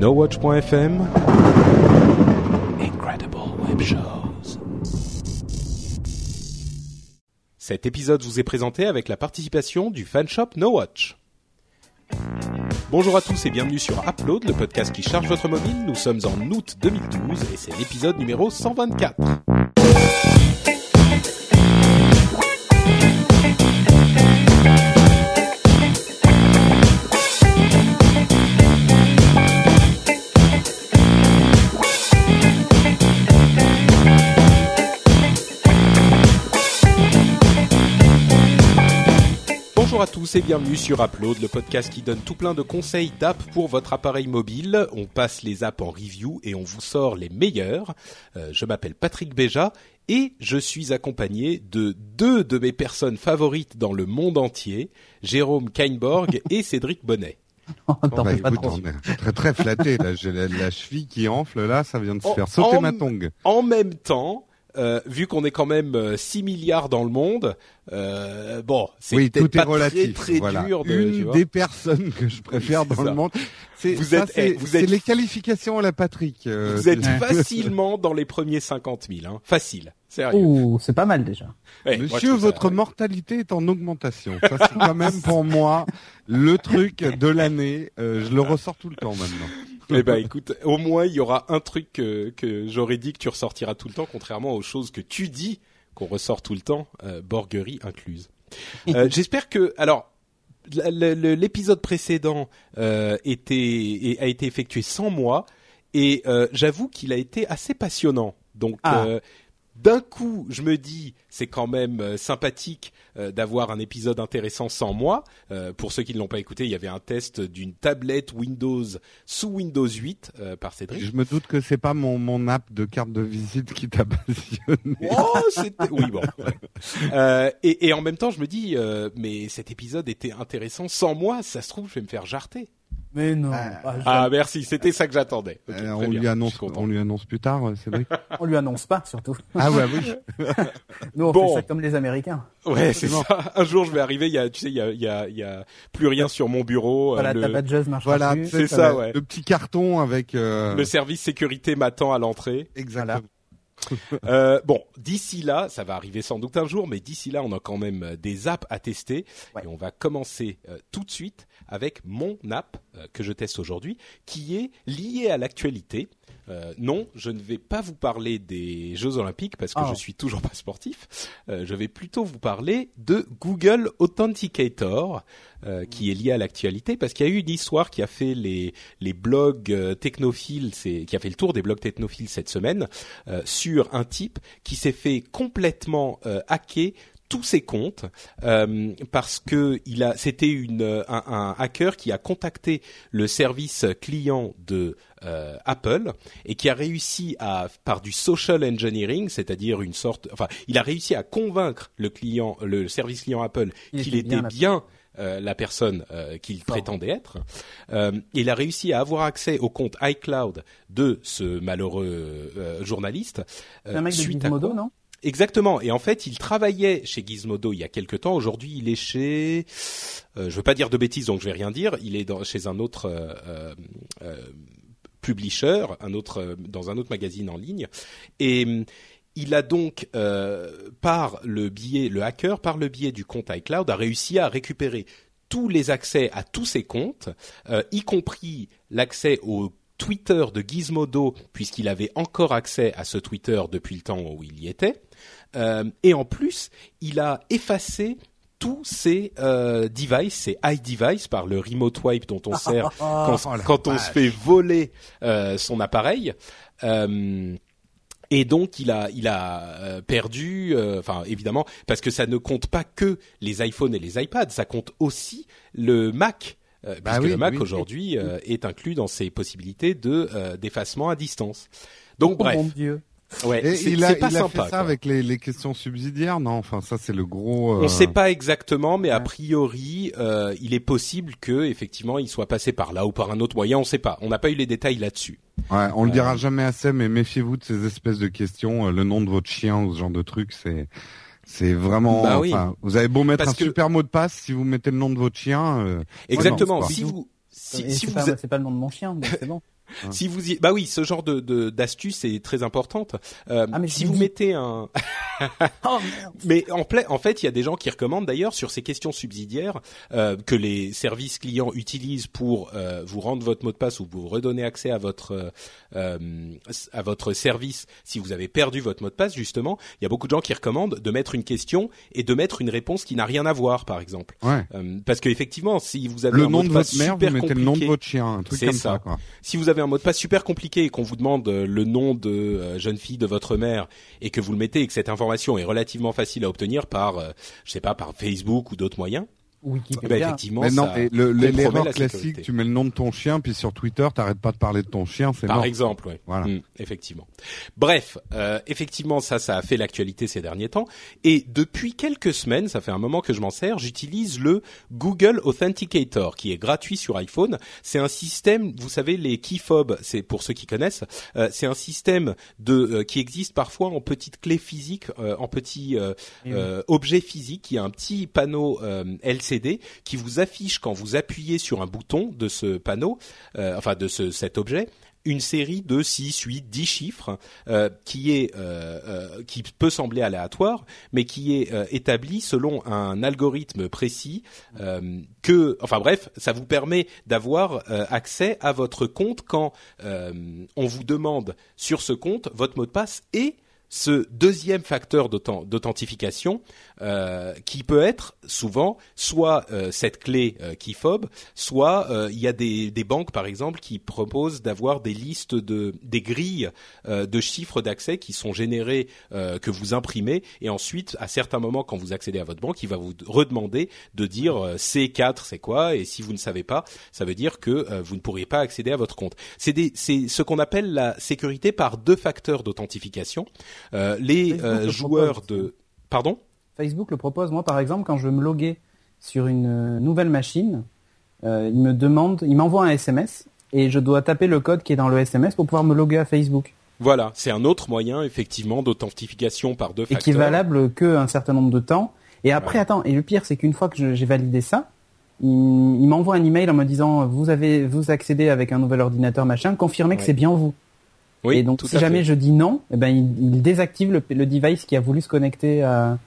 NoWatch.fm Incredible Web Shows. Cet épisode vous est présenté avec la participation du fanshop NoWatch. Bonjour à tous et bienvenue sur Upload, le podcast qui charge votre mobile. Nous sommes en août 2012 et c'est l'épisode numéro 124. Bonjour à tous et bienvenue sur Upload, le podcast qui donne tout plein de conseils d'app pour votre appareil mobile. On passe les apps en review et on vous sort les meilleurs. Euh, je m'appelle Patrick Béja et je suis accompagné de deux de mes personnes favorites dans le monde entier, Jérôme Kainborg et Cédric Bonnet. Oh, Bon, bah, écoute, on est très très flatté là. J'ai la, la cheville qui enfle là, ça vient de se En- faire sauter en- ma tongue. En même temps, euh, vu qu'on est quand même euh, 6 milliards dans le monde, euh, bon, c'est Oui, peut-être tout est pas relatif. très très voilà. dur de, tu Une vois. des personnes que je préfère dans ça. le monde. C'est Vous ça, êtes- c'est eh, vous c'est êtes- les qualifications à la Patrick. euh, Vous êtes facilement dans les premiers 50 000, hein. facile, sérieux. Ouh, c'est pas mal déjà. Ouais, je Monsieur, ça- votre mortalité est en augmentation. Ça, c'est quand même pour moi le truc de l'année. Euh, je le ressors tout le temps maintenant. Eh ben écoute, au moins il y aura un truc que, que j'aurais dit que tu ressortiras tout le temps, contrairement aux choses que tu dis qu'on ressort tout le temps, euh, borguerie incluse. Euh, J'espère que alors l'épisode précédent euh, était a été effectué sans moi et euh, j'avoue qu'il a été assez passionnant. Donc Ah. D'un coup, je me dis c'est quand même euh, sympathique euh, d'avoir un épisode intéressant sans moi. Euh, pour ceux qui ne l'ont pas écouté, il y avait un test d'une tablette Windows sous Windows 8 euh, par Cédric. Je me doute que c'est pas mon mon app de carte de visite qui t'a passionné. Oh, c'était oui bon. ouais. Euh, et, et en même temps, je me dis euh, mais cet épisode était intéressant sans moi. Ça se trouve, je vais me faire jarter. Mais non. Ah. Ah, Ah merci, c'était ça que j'attendais. Euh, on bien, lui annonce, on lui annonce plus tard, euh, Cédric. On lui annonce pas, surtout. ah ouais, oui. Nous, on Bon. fait ça comme les Américains. Ouais, c'est ça. Un jour, je vais arriver. Il y a, tu sais, il y a, il y a, il y a plus rien sur mon bureau. euh, Voilà, le- ta badgeuse marche Voilà, C'est ça, ouais. Le petit carton avec. Euh... Le service sécurité m'attend à l'entrée. Exactement. Euh, bon, d'ici là, ça va arriver sans doute un jour, mais d'ici là, on a quand même des apps à tester Ouais. et on va commencer euh, tout de suite avec mon app que je teste aujourd'hui, qui est lié à l'actualité. Euh, non, je ne vais pas vous parler des Jeux Olympiques parce que Oh. je suis toujours pas sportif. Euh, je vais plutôt vous parler de Google Authenticator, euh, qui est lié à l'actualité parce qu'il y a eu une histoire qui a fait les les blogs euh, technophiles, c'est qui a fait le tour des blogs technophiles cette semaine euh, sur un type qui s'est fait complètement euh, hacker tous ses comptes euh, parce que il a c'était une euh, un, un hacker qui a contacté le service client de euh, Apple et qui a réussi à par du social engineering, c'est-à-dire une sorte enfin, il a réussi à convaincre le client le service client Apple Il qu'il était bien euh, la personne euh, qu'il prétendait être. Euh, il a réussi à avoir accès au compte iCloud de ce malheureux euh, journaliste. C'est un mec de suite à Gizmodo, quoi- non? Exactement. Et en fait, il travaillait chez Gizmodo il y a quelque temps. Aujourd'hui, il est chez, euh, je veux pas dire de bêtises, donc je vais rien dire. Il est dans, chez un autre euh, euh, euh, publisher, un autre euh, dans un autre magazine en ligne. Et il a donc, par le biais, le hacker, par le biais du compte iCloud, a réussi à récupérer tous les accès à tous ses comptes, y compris l'accès au Twitter de Gizmodo, puisqu'il avait encore accès à ce Twitter depuis le temps où il y était. Euh, et en plus, il a effacé tous ces euh, devices, ces iDevices par le remote wipe dont on sert quand, oh la quand on se fait voler euh, son appareil. Euh, et donc il a il a perdu, enfin évidemment parce que ça ne compte pas que les iPhones et les iPads, ça compte aussi le Mac. Euh, Bah puisque oui, le Mac oui. aujourd'hui euh, est inclus dans ses possibilités de euh, d'effacement à distance. Donc Oh bref, mon dieu? ouais, Et c'est il a, c'est pas il a sympa. fait ça quoi. avec les, les questions subsidiaires, non Enfin, ça c'est le gros. On euh, ne sait pas exactement, mais a priori, euh, il est possible que effectivement il soit passé par là ou par un autre moyen. On ne sait pas. On n'a pas eu les détails là-dessus. Ouais, on le Euh, dira jamais assez, mais méfiez-vous de ces espèces de questions. euh, Le nom de votre chien ou ce genre de truc, c'est c'est vraiment. Bah oui. enfin, Vous avez beau mettre Parce un que- super mot de passe, si vous mettez le nom de votre chien. euh, Exactement. Si vous si, Et si c'est vous pas, c'est pas le nom de mon chien, c'est bon. Hein. Si vous y... bah oui, ce genre de de- d'astuce est très importante. Euh, Ah, mais si vous mettez un, Oh mais en, pla- en fait, il y a des gens qui recommandent d'ailleurs sur ces questions subsidiaires euh, que les services clients utilisent pour euh, vous rendre votre mot de passe ou vous redonner accès à votre euh, euh, à votre service si vous avez perdu votre mot de passe. Justement, il y a beaucoup de gens qui recommandent de mettre une question et de mettre une réponse qui n'a rien à voir, par exemple, Ouais. Euh, parce qu'effectivement, si vous avez Le un nom mot de de passe votre mère, vous mettez le nom de votre chien, un truc comme ça. ça. quoi. si vous avez un mot de passe super compliqué et qu'on vous demande euh, le nom de euh, jeune fille de votre mère et que vous le mettez et que cette information est relativement facile à obtenir par, euh, je sais pas, par Facebook ou d'autres moyens, eh ben, Wikipédia. effectivement, Mais non, ça mais le- le- l'erreur la classique, sécurité. tu mets le nom de ton chien, puis sur Twitter, t'arrêtes pas de parler de ton chien, c'est Par mort. exemple, ouais. Voilà. Mm, effectivement. Bref, euh, effectivement, ça, ça a fait l'actualité ces derniers temps. Et depuis quelques semaines, ça fait un moment que je m'en sers, j'utilise le Google Authenticator, qui est gratuit sur iPhone. C'est un système, vous savez, les keyfobs, c'est pour ceux qui connaissent, euh, c'est un système de euh, qui existe parfois en petites clés physiques, euh, en petits oui. euh, objets physiques. Il y a un petit panneau euh, Qui vous affiche quand vous appuyez sur un bouton de ce panneau, euh, enfin de ce, cet objet, une série de 6, 8, 10 chiffres euh, qui est euh, qui peut sembler aléatoire, mais qui est établi selon un algorithme précis que, enfin bref, ça vous permet d'avoir accès à votre compte quand on vous demande sur ce compte votre mot de passe et ce deuxième facteur d'authen- d'authentification euh, qui peut être souvent soit euh, cette clé euh, keyfob, soit euh, il y a des, des banques par exemple qui proposent d'avoir des listes de des grilles euh, de chiffres d'accès qui sont générés euh, que vous imprimez et ensuite à certains moments quand vous accédez à votre banque, il va vous redemander de dire euh, C4 c'est quoi? Et si vous ne savez pas, ça veut dire que vous ne pourriez pas accéder à votre compte. C'est c'est ce qu'on appelle la sécurité par deux facteurs d'authentification. Euh, les euh, le joueurs propose, de pardon Facebook le propose. Moi, par exemple, quand je veux me loguer sur une euh, nouvelle machine, il me demande, il m'envoie un SMS et je dois taper le code qui est dans le SMS pour pouvoir me loguer à Facebook. Voilà, c'est un autre moyen effectivement d'authentification par deux Et facteurs. qui est valable que un certain nombre de temps. Et après, Ouais. attends, et le pire, c'est qu'une fois que j'ai validé ça, il, il m'envoie un email en me disant vous avez vous accédez avec un nouvel ordinateur machin, confirmez que c'est bien vous. Oui, et donc si jamais fait. je dis non, eh ben il, il désactive le, le device qui a voulu se connecter à,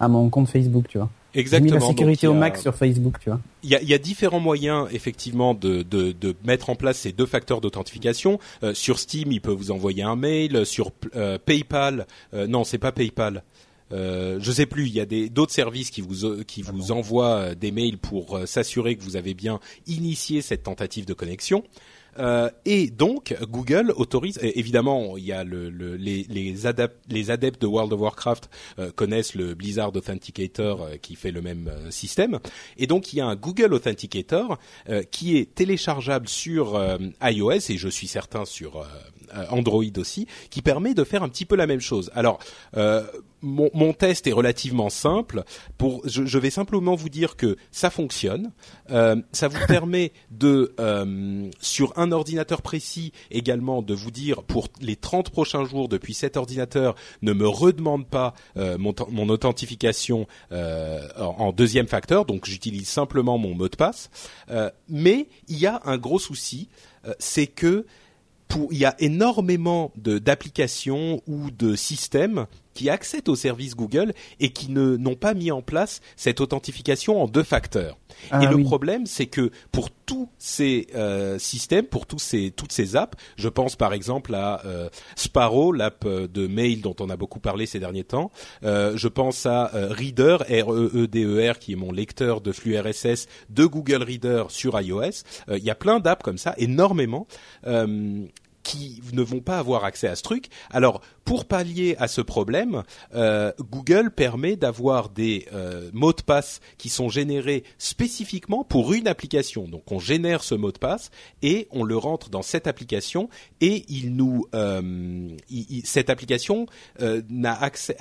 à mon compte Facebook, tu vois. J'ai mis Exactement. la sécurité au max sur Facebook, tu vois. Il y a, il y a différents moyens effectivement de, de, de mettre en place ces deux facteurs d'authentification. Euh, sur Steam, il peut vous envoyer un mail. Sur euh, PayPal, euh, non, c'est pas PayPal. Euh, je sais plus. Il y a d'autres services qui vous euh, qui vous envoient euh, des mails pour euh, s'assurer que vous avez bien initié cette tentative de connexion. Euh, et donc Google autorise évidemment il y a le, le- les les, adap- les adeptes de World of Warcraft euh, connaissent le Blizzard Authenticator euh, qui fait le même système et donc il y a un Google Authenticator qui est téléchargeable sur iOS et je suis certain sur Android aussi qui permet de faire un petit peu la même chose. Alors euh, mon, mon test est relativement simple. Pour, je, je vais simplement vous dire que ça fonctionne. Euh, ça vous permet de, euh, sur un ordinateur précis également, de vous dire pour les 30 prochains jours depuis cet ordinateur, ne me redemande pas euh, mon, mon authentification euh, en, en deuxième facteur. Donc j'utilise simplement mon mot de passe. Euh, mais il y a un gros souci, euh, c'est que pour, il y a énormément d'applications ou de systèmes qui accèdent au service Google et qui ne n'ont pas mis en place cette authentification en deux facteurs. Ah et le problème, c'est que pour tous ces euh, systèmes, pour tous ces toutes ces apps, je pense par exemple à euh, Sparrow, l'app euh, de mail dont on a beaucoup parlé ces derniers temps. Euh, je pense à Reader, R E E D E R, qui est mon lecteur de flux RSS de Google Reader sur iOS. Il y a plein d'apps comme ça, énormément. Qui ne vont pas avoir accès à ce truc. Alors, pour pallier à ce problème, euh, Google permet d'avoir des euh, mots de passe qui sont générés spécifiquement pour une application. Donc, on génère ce mot de passe et on le rentre dans cette application et il nous, euh, cette application euh, n'a accès,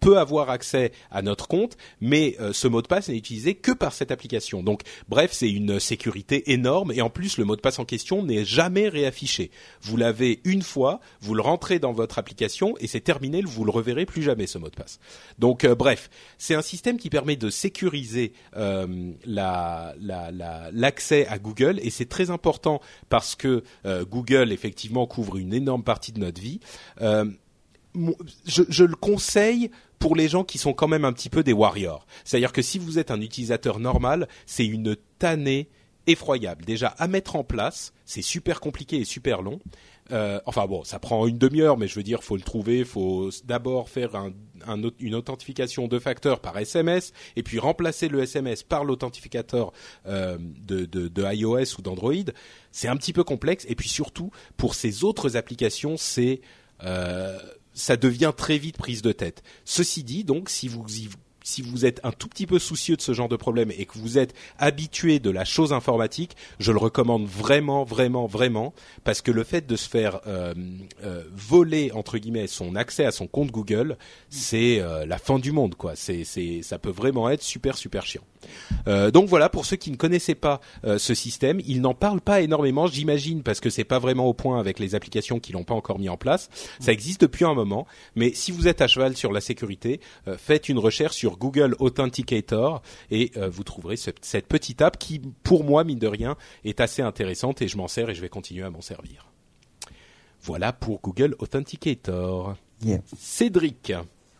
peut avoir accès à notre compte, mais euh, ce mot de passe n'est utilisé que par cette application. Donc, bref, c'est une sécurité énorme et en plus, le mot de passe en question n'est jamais réaffiché. Vous l'avez une fois, vous le rentrez dans votre application et c'est terminé, vous le reverrez plus jamais ce mot de passe. Donc euh, bref, c'est un système qui permet de sécuriser euh, la, l'accès à Google et c'est très important parce que euh, Google effectivement couvre une énorme partie de notre vie. Je, je, le conseille pour les gens qui sont quand même un petit peu des warriors. C'est-à-dire que si vous êtes un utilisateur normal, c'est une tannée effroyable. Déjà à mettre en place, c'est super compliqué et super long. Euh, enfin bon, ça prend une demi-heure, mais je veux dire, faut le trouver. Faut d'abord faire un, une authentification de facteurs par SMS, et puis remplacer le SMS par l'authentificateur euh, de, de, de, iOS ou d'Android. C'est un petit peu complexe, et puis surtout pour ces autres applications, c'est euh, ça devient très vite prise de tête. Ceci dit, donc, si vous y si vous êtes un tout petit peu soucieux de ce genre de problème et que vous êtes habitué de la chose informatique, je le recommande vraiment, vraiment, vraiment, parce que le fait de se faire euh, euh, voler entre guillemets son accès à son compte Google, c'est euh, la fin du monde, quoi. C'est, c'est, ça peut vraiment être super, super chiant. Donc voilà, pour ceux qui ne connaissaient pas ce système, il n'en parle pas énormément, j'imagine, parce que c'est pas vraiment au point avec les applications qui l'ont pas encore mis en place. Ça existe depuis un moment, mais si vous êtes à cheval sur la sécurité, faites une recherche sur Google Authenticator et euh, vous trouverez cette petite app qui, pour moi, mine de rien, est assez intéressante et je m'en sers et je vais continuer à m'en servir. Voilà pour Google Authenticator. Cédric.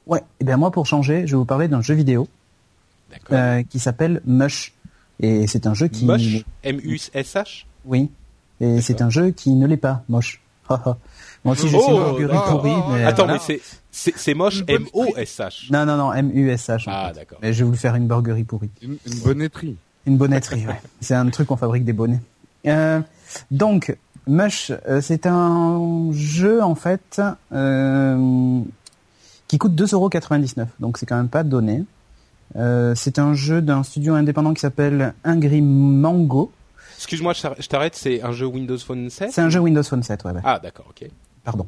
Ouais, et eh bien moi pour changer, je vais vous parler d'un jeu vidéo euh, qui s'appelle Mush. Et c'est un jeu qui... Mush? M-U-S-H Oui. Et c'est un jeu qui ne l'est pas, moche. Moi aussi, j'ai oh, une pourri. Mais Attends, mais c'est c'est moche M-O-S-H. Non, non, non, M-U-S-H. Ah, d'accord. Mais je vais vous faire une burgerie pourrie. Une, une bonnetterie. Une bonnetterie, ouais. C'est un truc qu'on fabrique des bonnets. Euh, donc, Mush, euh, c'est un jeu, en fait, euh, qui coûte 2,99€. Donc, c'est quand même pas donné. Euh, c'est un jeu d'un studio indépendant qui s'appelle Ingrid Mango. Excuse-moi, je t'arrête, c'est un jeu Windows Phone 7 C'est un jeu Windows Phone 7, ouais. ouais. Ah, d'accord, ok pardon,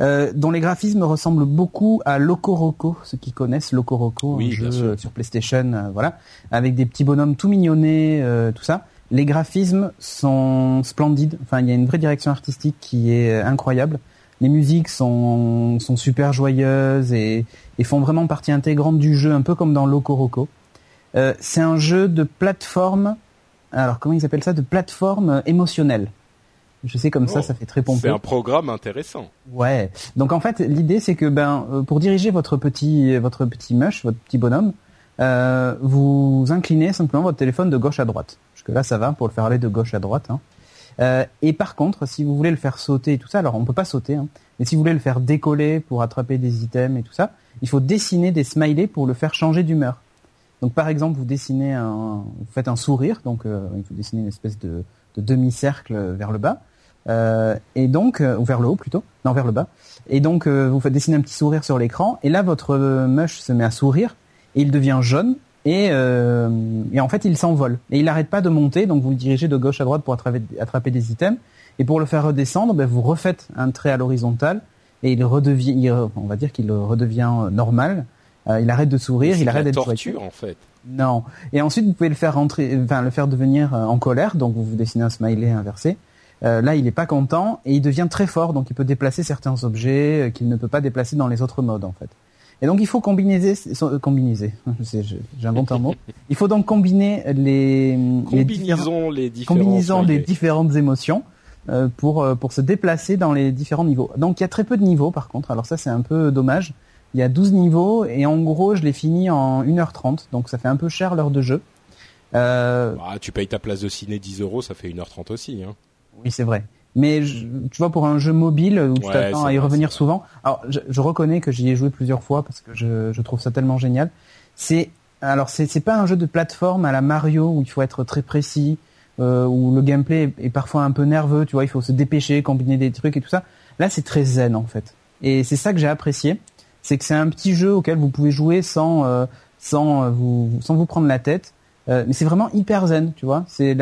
euh, dont les graphismes ressemblent beaucoup à Locoroco, ceux qui connaissent Locoroco, un jeu sur PlayStation, euh, voilà, avec des petits bonhommes tout mignonnés, euh, tout ça. Les graphismes sont splendides. Enfin, il y a une vraie direction artistique qui est incroyable. Les musiques sont, sont super joyeuses et, et font vraiment partie intégrante du jeu, un peu comme dans Locoroco. Euh, c'est un jeu de plateforme. Alors, comment ils appellent ça De plateforme émotionnelle. Je sais comme ça, oh. ça fait très pompeux. C'est un programme intéressant. Ouais. Donc en fait, l'idée c'est que ben euh, pour diriger votre petit votre petit mush, votre petit bonhomme, euh, vous inclinez simplement votre téléphone de gauche à droite. Jusque là, ça va pour le faire aller de gauche à droite. Hein. Euh, et par contre, si vous voulez le faire sauter et tout ça, alors on peut pas sauter, hein, mais si vous voulez le faire décoller pour attraper des items et tout ça, il faut dessiner des smileys pour le faire changer d'humeur. Donc par exemple, vous dessinez un, vous faites un sourire, donc euh, il faut dessiner une espèce de, de demi-cercle vers le bas. Euh, et donc, euh, ou vers le haut plutôt, non vers le bas. Et donc, vous faites dessiner un petit sourire sur l'écran, et là, votre mush se met à sourire, et il devient jaune, et, et en fait, il s'envole. Et il n'arrête pas de monter, donc vous le dirigez de gauche à droite pour attraper, attraper des items, et pour le faire redescendre, ben, vous refaites un trait à l'horizontale, et il redevient, on va dire qu'il redevient normal. il arrête de sourire, il arrête d'être torture en fait. Non. Et ensuite, vous pouvez le faire rentrer, enfin le faire devenir en colère. Donc, vous vous dessinez un smiley inversé. Euh, là, il n'est pas content et il devient très fort, donc il peut déplacer certains objets euh, qu'il ne peut pas déplacer dans les autres modes en fait. Et donc il faut combiner, euh, combiner, j'invente un mot. Il faut donc combiner les, les, différents, les, les différentes émotions euh, pour pour se déplacer dans les différents niveaux. Donc il y a très peu de niveaux par contre. Alors ça c'est un peu dommage. Il y a 12 niveaux et en gros je l'ai fini en 1h30, donc ça fait un peu cher l'heure de jeu. Euh... Bah, tu payes ta place de ciné 10 euros, ça fait 1h30 aussi. Hein. Oui, c'est vrai. Mais tu vois, pour un jeu mobile où tu t'attends à y revenir souvent, alors je, reconnais que j'y ai joué plusieurs fois parce que je, je trouve ça tellement génial. C'est alors c'est c'est pas un jeu de plateforme à la Mario où il faut être très précis, euh, où le gameplay est, parfois un peu nerveux. Tu vois, il faut se dépêcher, combiner des trucs et tout ça. Là, c'est très zen en fait. Et c'est ça que j'ai apprécié, c'est que c'est un petit jeu auquel vous pouvez jouer sans euh, sans euh, vous sans vous prendre la tête. Euh, mais c'est vraiment hyper zen, tu vois. C'est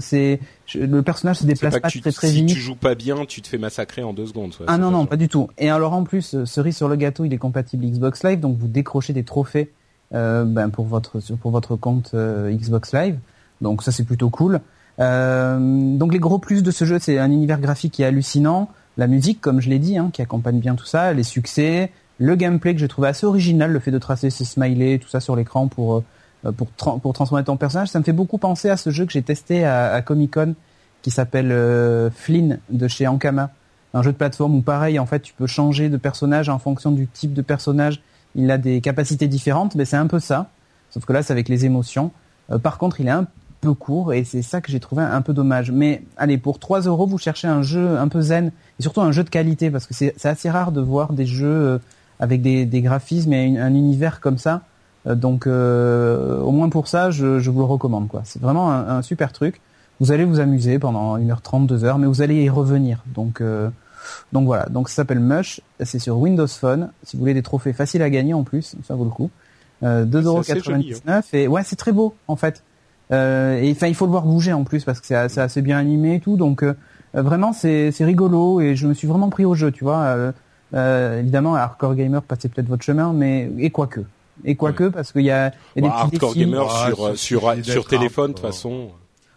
c'est le personnage se déplace pas, très très vite. Si tu joues pas bien, tu te fais massacrer en deux secondes. ah non non, pas du tout. Et alors en plus, euh, cerise sur le gâteau, il est compatible Xbox Live, donc vous décrochez des trophées euh, ben, pour votre pour votre compte euh, Xbox Live. Donc ça c'est plutôt cool. donc les gros plus de ce jeu, c'est un univers graphique qui est hallucinant. la musique, comme je l'ai dit, hein, qui accompagne bien tout ça, les succès, le gameplay que j'ai trouvé assez original, le fait de tracer ces smileys, tout ça sur l'écran pour euh, pour transformer ton personnage, ça me fait beaucoup penser à ce jeu que j'ai testé à, à Comic Con qui s'appelle euh, Flynn de chez Ankama, un jeu de plateforme où pareil, en fait, tu peux changer de personnage en fonction du type de personnage. Il a des capacités différentes, mais c'est un peu ça. Sauf que là, c'est avec les émotions. Euh, par contre, il est un peu court et c'est ça que j'ai trouvé un peu dommage. Mais allez, pour 3 euros, vous cherchez un jeu un peu zen et surtout un jeu de qualité parce que c'est assez rare de voir des jeux euh, avec des graphismes et un univers comme ça. Euh, donc euh, au moins pour ça, je, je vous le recommande. quoi. C'est vraiment un, un, super truc. Vous allez vous amuser pendant 1h30, 2h, mais vous allez y revenir. Donc donc voilà, donc ça s'appelle Mush, c'est sur Windows Phone. Si vous voulez des trophées faciles à gagner en plus, ça vaut le coup. Euh, 2,99€ hein. et ouais, c'est très beau en fait. Euh, et enfin, il faut le voir bouger en plus parce que c'est assez, assez, bien animé et tout. Donc euh, vraiment, c'est rigolo et je me suis vraiment pris au jeu, tu vois. Euh, euh, évidemment, Hardcore Gamer passez peut-être votre chemin, mais et quoique. Et quoique, parce qu'il y a, y a des bah, petits Hardcore défis. Gamer Ah, sur, sur, sur téléphone, de toute façon.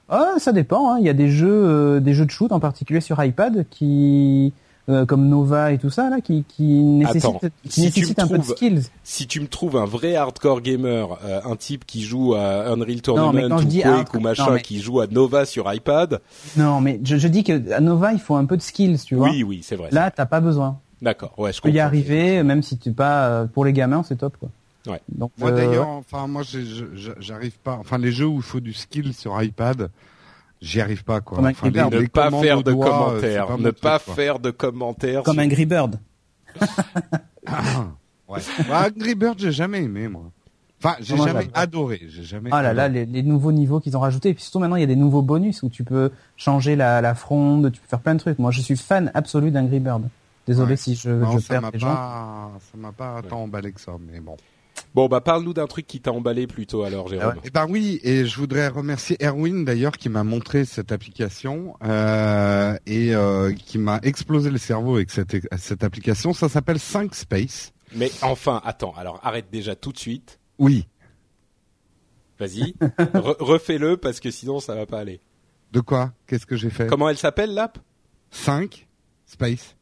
Ah, ça dépend. Hein. Il y a des jeux, euh, des jeux de shoot en particulier sur iPad qui, euh, comme Nova et tout ça là, qui, qui nécessitent, Attends, qui si tu nécessitent me un peu de skills. Si tu me trouves un vrai hardcore gamer, euh, un type qui joue à Unreal Tournament mais quand je ou dis Quake hardcore- ou machin, non, mais- qui joue à Nova sur iPad, Non, mais je, je dis que à Nova, il faut un peu de skills, tu vois. oui, oui, c'est vrai. Là, t'as pas besoin. D'accord, ouais, je Tu peux y comprends. arriver, même si tu pas euh, pour les gamins, c'est top quoi. Ouais. Donc Moi euh, d'ailleurs, enfin moi j'arrive pas. Enfin les jeux où il faut du skill sur iPad, j'y arrive pas quoi. Comme un Enfin, Creeper. Ne pas faire de euh, commentaires, pas ne pas quoi. faire de commentaires. comme sur- un Bird. Ouais. Bah, Angry Bird, j'ai jamais aimé moi. Enfin, j'ai jamais adoré. J'ai jamais. Ah là là, les, les nouveaux niveaux qu'ils ont rajoutés. Et puis surtout maintenant, il y a des nouveaux bonus où tu peux changer la, la fronde, tu peux faire plein de trucs. Moi, je suis fan absolu d'Angry Bird. Désolé Ouais. si je, Non, je ça perds m'a les gens. pas, ça m'a pas tant emballé que ça, mais bon. Bon, bah parle-nous d'un truc qui t'a emballé plutôt alors, Jérôme. Eh ben oui, et je voudrais remercier Erwin d'ailleurs qui m'a montré cette application euh, et euh, qui m'a explosé le cerveau avec cette, cette application. Ça s'appelle 5 Space. Mais enfin, attends, alors arrête déjà tout de suite. Oui. Vas-y, Re- refais-le parce que sinon ça va pas aller. De quoi? Qu'est-ce que j'ai fait? Comment elle s'appelle l'app? 5 Space.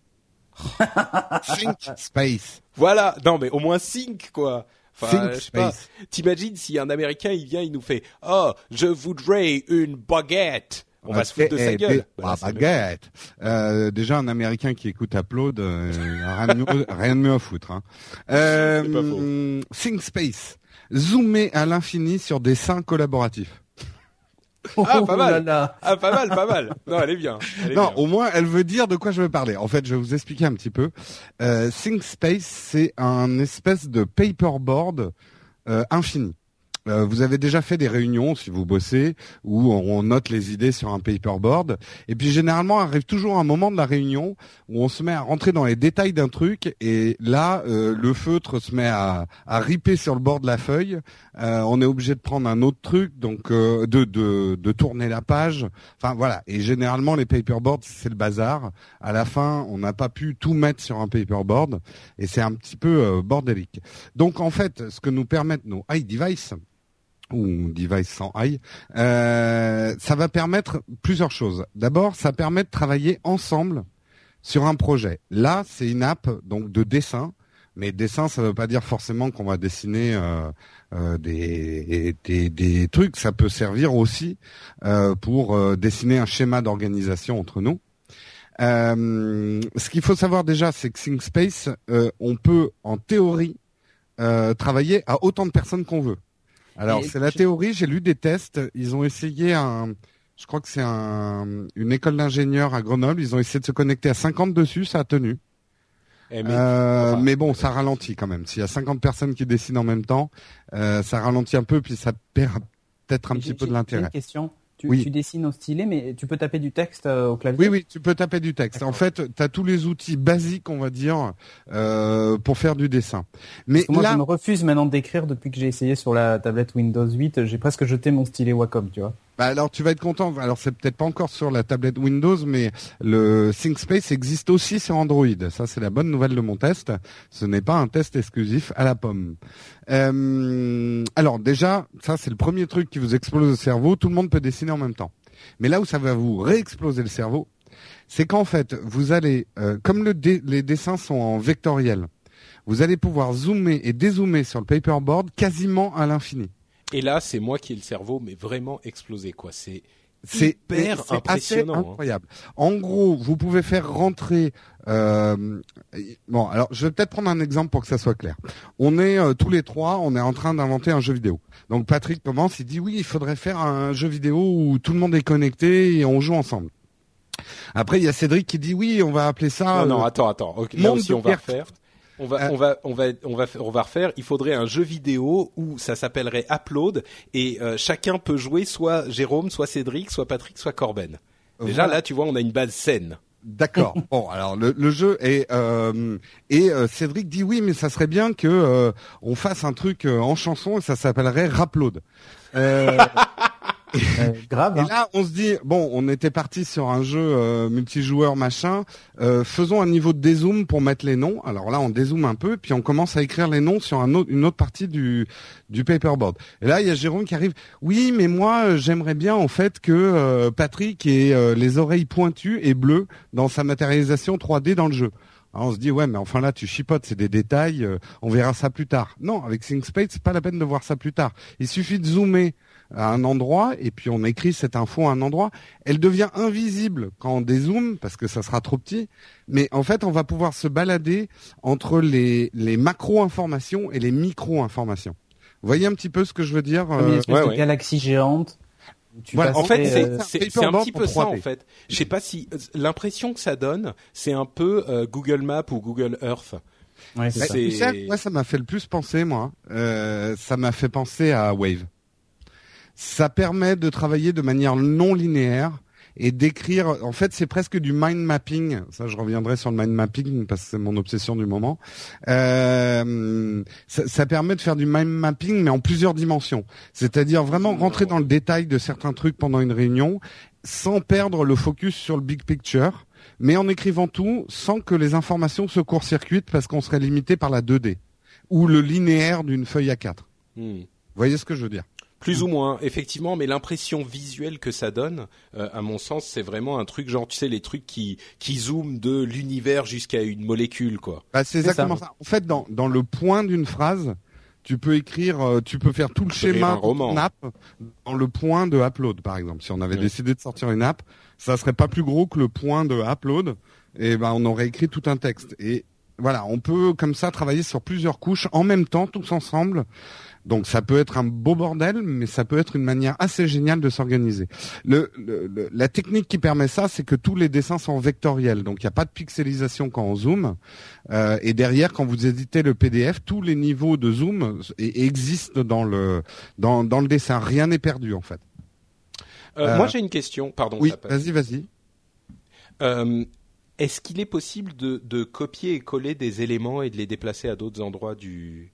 5 Space. Voilà, non mais au moins sync quoi. Enfin, Think je sais pas. Space. T'imagines si un Américain il vient, il nous fait "Oh, je voudrais une baguette." On va se foutre de Eh, sa eh, gueule. des- Bah, ah, baguette. Euh, déjà un Américain qui écoute Upload, euh, rien, de mieux, rien de mieux à foutre. Hein. Euh, Think Space. Zoomer à l'infini sur des seins collaboratifs. Ah, Oh pas mal. là là. Ah, pas mal, pas mal. Non, elle est bien. Elle est Non, bien. au moins elle veut dire de quoi je veux parler. En fait, je vais vous expliquer un petit peu. Euh, ThinkSpace, c'est un espèce de paperboard euh, infini. Euh, vous avez déjà fait des réunions, si vous bossez, où on note les idées sur un paperboard. Et puis généralement, arrive toujours un moment de la réunion où on se met à rentrer dans les détails d'un truc. Et là, euh, le feutre se met à, à riper sur le bord de la feuille. Euh, on est obligé de prendre un autre truc, donc euh, de, de, de tourner la page. Enfin voilà. Et généralement, les paperboards, c'est le bazar. À la fin, on n'a pas pu tout mettre sur un paperboard. Et c'est un petit peu euh, bordélique. Donc en fait, ce que nous permettent nos iDevice, ou device sans i, euh, ça va permettre plusieurs choses. D'abord, ça permet de travailler ensemble sur un projet. Là, c'est une app donc de dessin, mais dessin, ça ne veut pas dire forcément qu'on va dessiner euh, euh, des, des, des trucs. Ça peut servir aussi euh, pour dessiner un schéma d'organisation entre nous. Ce qu'il faut savoir déjà, c'est que ThinkSpace, on peut en théorie travailler à autant de personnes qu'on veut. Alors c'est la je- théorie. J'ai lu des tests. Ils ont essayé un, je crois que c'est un, une école d'ingénieurs à Grenoble. Ils ont essayé de se connecter à 50 dessus, ça a tenu. Eh, mais- Euh, enfin, mais bon, ça ralentit quand même. S'il y a 50 personnes qui dessinent en même temps, euh, ça ralentit un peu, puis ça perd peut-être un petit peu de j'ai l'intérêt. Une question. Tu, Oui. tu dessines au stylet, mais tu peux taper du texte euh, au clavier. Oui, oui, tu peux taper du texte. En fait, tu as tous les outils basiques, on va dire, euh, pour faire du dessin. Mais moi, là, je me refuse maintenant d'écrire depuis que j'ai essayé sur la tablette Windows 8. J'ai presque jeté mon stylet Wacom, tu vois. Bah alors tu vas être content. Alors c'est peut-être pas encore sur la tablette Windows, mais le ThinkSpace existe aussi sur Android. Ça, c'est la bonne nouvelle de mon test. Ce n'est pas un test exclusif à la pomme. Euh, alors déjà, ça c'est le premier truc qui vous explose le cerveau. Tout le monde peut dessiner en même temps. Mais là où ça va vous réexploser le cerveau, c'est qu'en fait, vous allez, euh, comme les dessins sont en vectoriel, vous allez pouvoir zoomer et dézoomer sur le paperboard quasiment à l'infini. Et là, c'est moi qui ai le cerveau, mais vraiment explosé, quoi. C'est C'est assez impressionnant, hein. incroyable. En gros, vous pouvez faire rentrer. euh, bon, alors je vais peut-être prendre un exemple pour que ça soit clair. On est euh, tous les trois, on est en train d'inventer un jeu vidéo. Donc Patrick commence, il dit oui, il faudrait faire un jeu vidéo où tout le monde est connecté et on joue ensemble. Après, il y a Cédric qui dit oui, on va appeler ça. non, non, euh, attends, attends. Ok, là aussi, on va refaire. On va, Euh, on va, on va, on va, on va, refaire. Il faudrait un jeu vidéo où ça s'appellerait Upload et euh, chacun peut jouer soit Jérôme, soit Cédric, soit Patrick, soit Corben. Déjà Voilà. là, tu vois, on a une base saine. D'accord. Bon, alors le, le jeu est euh, et euh, Cédric dit oui, mais ça serait bien que euh, on fasse un truc euh, en chanson et ça s'appellerait Rapload. Euh, grave. Et hein. là, on se dit bon, on était parti sur un jeu euh, multijoueur machin. euh, faisons un niveau de dézoom pour mettre les noms. Alors là, on dézoome un peu, puis on commence à écrire les noms sur un autre, une autre partie du du paperboard. Et là, il y a Jérôme qui arrive. Oui, mais moi, j'aimerais bien en fait que euh, Patrick ait euh, les oreilles pointues et bleues dans sa matérialisation 3D dans le jeu. Alors on se dit ouais mais enfin là tu chipotes c'est des détails euh, on verra ça plus tard. Non avec ThinkSpace c'est pas la peine de voir ça plus tard. Il suffit de zoomer à un endroit et puis on écrit cette info à un endroit. Elle devient invisible quand on dézoome parce que ça sera trop petit. Mais en fait on va pouvoir se balader entre les les macro informations et les micro informations. Vous voyez un petit peu ce que je veux dire Comme une euh, espèce ouais, de ouais. galaxie géante. tu Voilà, En fait, c'est euh, c'est- un petit peu ça 3D. en fait. Je sais pas si l'impression que ça donne, c'est un peu euh, Google Maps ou Google Earth. ouais, c'est Bah, ça. tu sais, quoi ça m'a fait le plus penser, moi Euh, Ça m'a fait penser à Wave. Ça permet de travailler de manière non linéaire et d'écrire. En fait, c'est presque du mind mapping. Ça, je reviendrai sur le mind mapping parce que c'est mon obsession du moment. Euh, ça, ça permet de faire du mind mapping, mais en plusieurs dimensions. C'est-à-dire vraiment rentrer dans le détail de certains trucs pendant une réunion, sans perdre le focus sur le big picture mais en écrivant tout sans que les informations se court-circuitent parce qu'on serait limité par la 2D ou le linéaire d'une feuille A4. Vous Hmm. voyez ce que je veux dire? Plus ou moins, effectivement, mais l'impression visuelle que ça donne, euh, à mon sens, c'est vraiment un truc genre, tu sais, les trucs qui qui zooment de l'univers jusqu'à une molécule, quoi. bah, C'est exactement ça. En fait, dans, dans le point d'une phrase, tu peux écrire, euh, tu peux faire tout le schéma d'une app dans le point de upload, par exemple. Si on avait décidé de sortir une app, ça serait pas plus gros que le point de upload, et ben on aurait écrit tout un texte. Et voilà, on peut comme ça travailler sur plusieurs couches en même temps, tous ensemble. Donc ça peut être un beau bordel, mais ça peut être une manière assez géniale de s'organiser. Le, le- le- la technique qui permet ça, c'est que tous les dessins sont vectoriels, donc il n'y a pas de pixelisation quand on zoome. Euh, et derrière, quand vous éditez le PDF, tous les niveaux de zoom e- existent dans le dans, dans le dessin. Rien n'est perdu en fait. Euh, Euh, Moi, j'ai une question. Pardon. oui, vas-y, vas-y. Euh, Est-ce qu'il est possible de, de copier et coller des éléments et de les déplacer à d'autres endroits du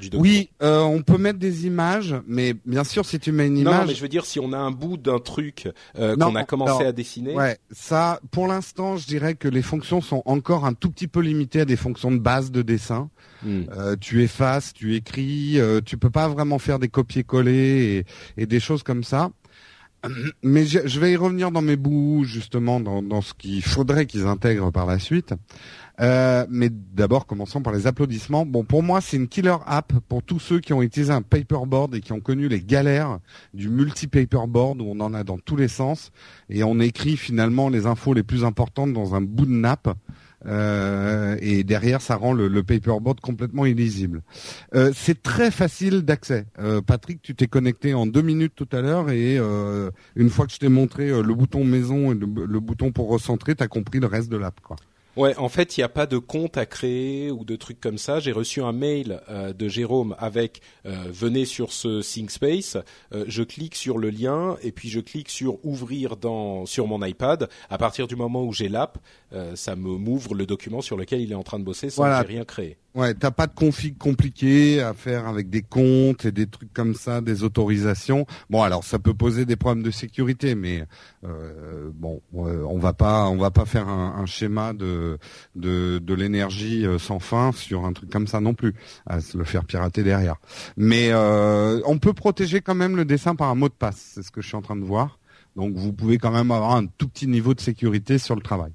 du document Oui, euh, on peut mettre des images, mais bien sûr, si tu mets une Non, image, mais je veux dire, si on a un bout d'un truc euh, Non, qu'on a commencé alors, à dessiner, Ouais, ça, pour l'instant, je dirais que les fonctions sont encore un tout petit peu limitées à des fonctions de base de dessin. Hmm. Euh, tu effaces, tu écris, euh, tu peux pas vraiment faire des copier-coller et, et des choses comme ça. Mais je, vais y revenir dans mes bouts justement dans, dans ce qu'il faudrait qu'ils intègrent par la suite. Euh, mais d'abord, commençons par les applaudissements. Bon, pour moi, c'est une killer app pour tous ceux qui ont utilisé un paperboard et qui ont connu les galères du multi-paperboard où on en a dans tous les sens et on écrit finalement les infos les plus importantes dans un bout de nappe. Euh, et derrière, ça rend le, paperboard complètement illisible. Euh, c'est très facile d'accès. Euh, Patrick, tu t'es connecté en deux minutes tout à l'heure et une fois que je t'ai montré le bouton maison et le, bouton pour recentrer, t'as compris le reste de l'app. Ouais, en fait, il n'y a pas de compte à créer ou de trucs comme ça. J'ai reçu un mail euh, de Jérôme avec euh, venez sur ce ThinkSpace. Euh, je clique sur le lien et puis je clique sur ouvrir dans sur mon iPad. À partir du moment où j'ai l'app, euh, ça me m'ouvre le document sur lequel il est en train de bosser sans Voilà. que j'ai rien créé. Ouais, t'as pas de config compliqué à faire avec des comptes et des trucs comme ça, des autorisations. Bon, alors ça peut poser des problèmes de sécurité, mais euh, bon, euh, on va pas, on va pas faire un, un schéma de de, de l'énergie euh, sans fin sur un truc comme ça non plus, à se le faire pirater derrière. Mais euh, on peut protéger quand même le dessin par un mot de passe. C'est ce que je suis en train de voir. Donc vous pouvez quand même avoir un tout petit niveau de sécurité sur le travail.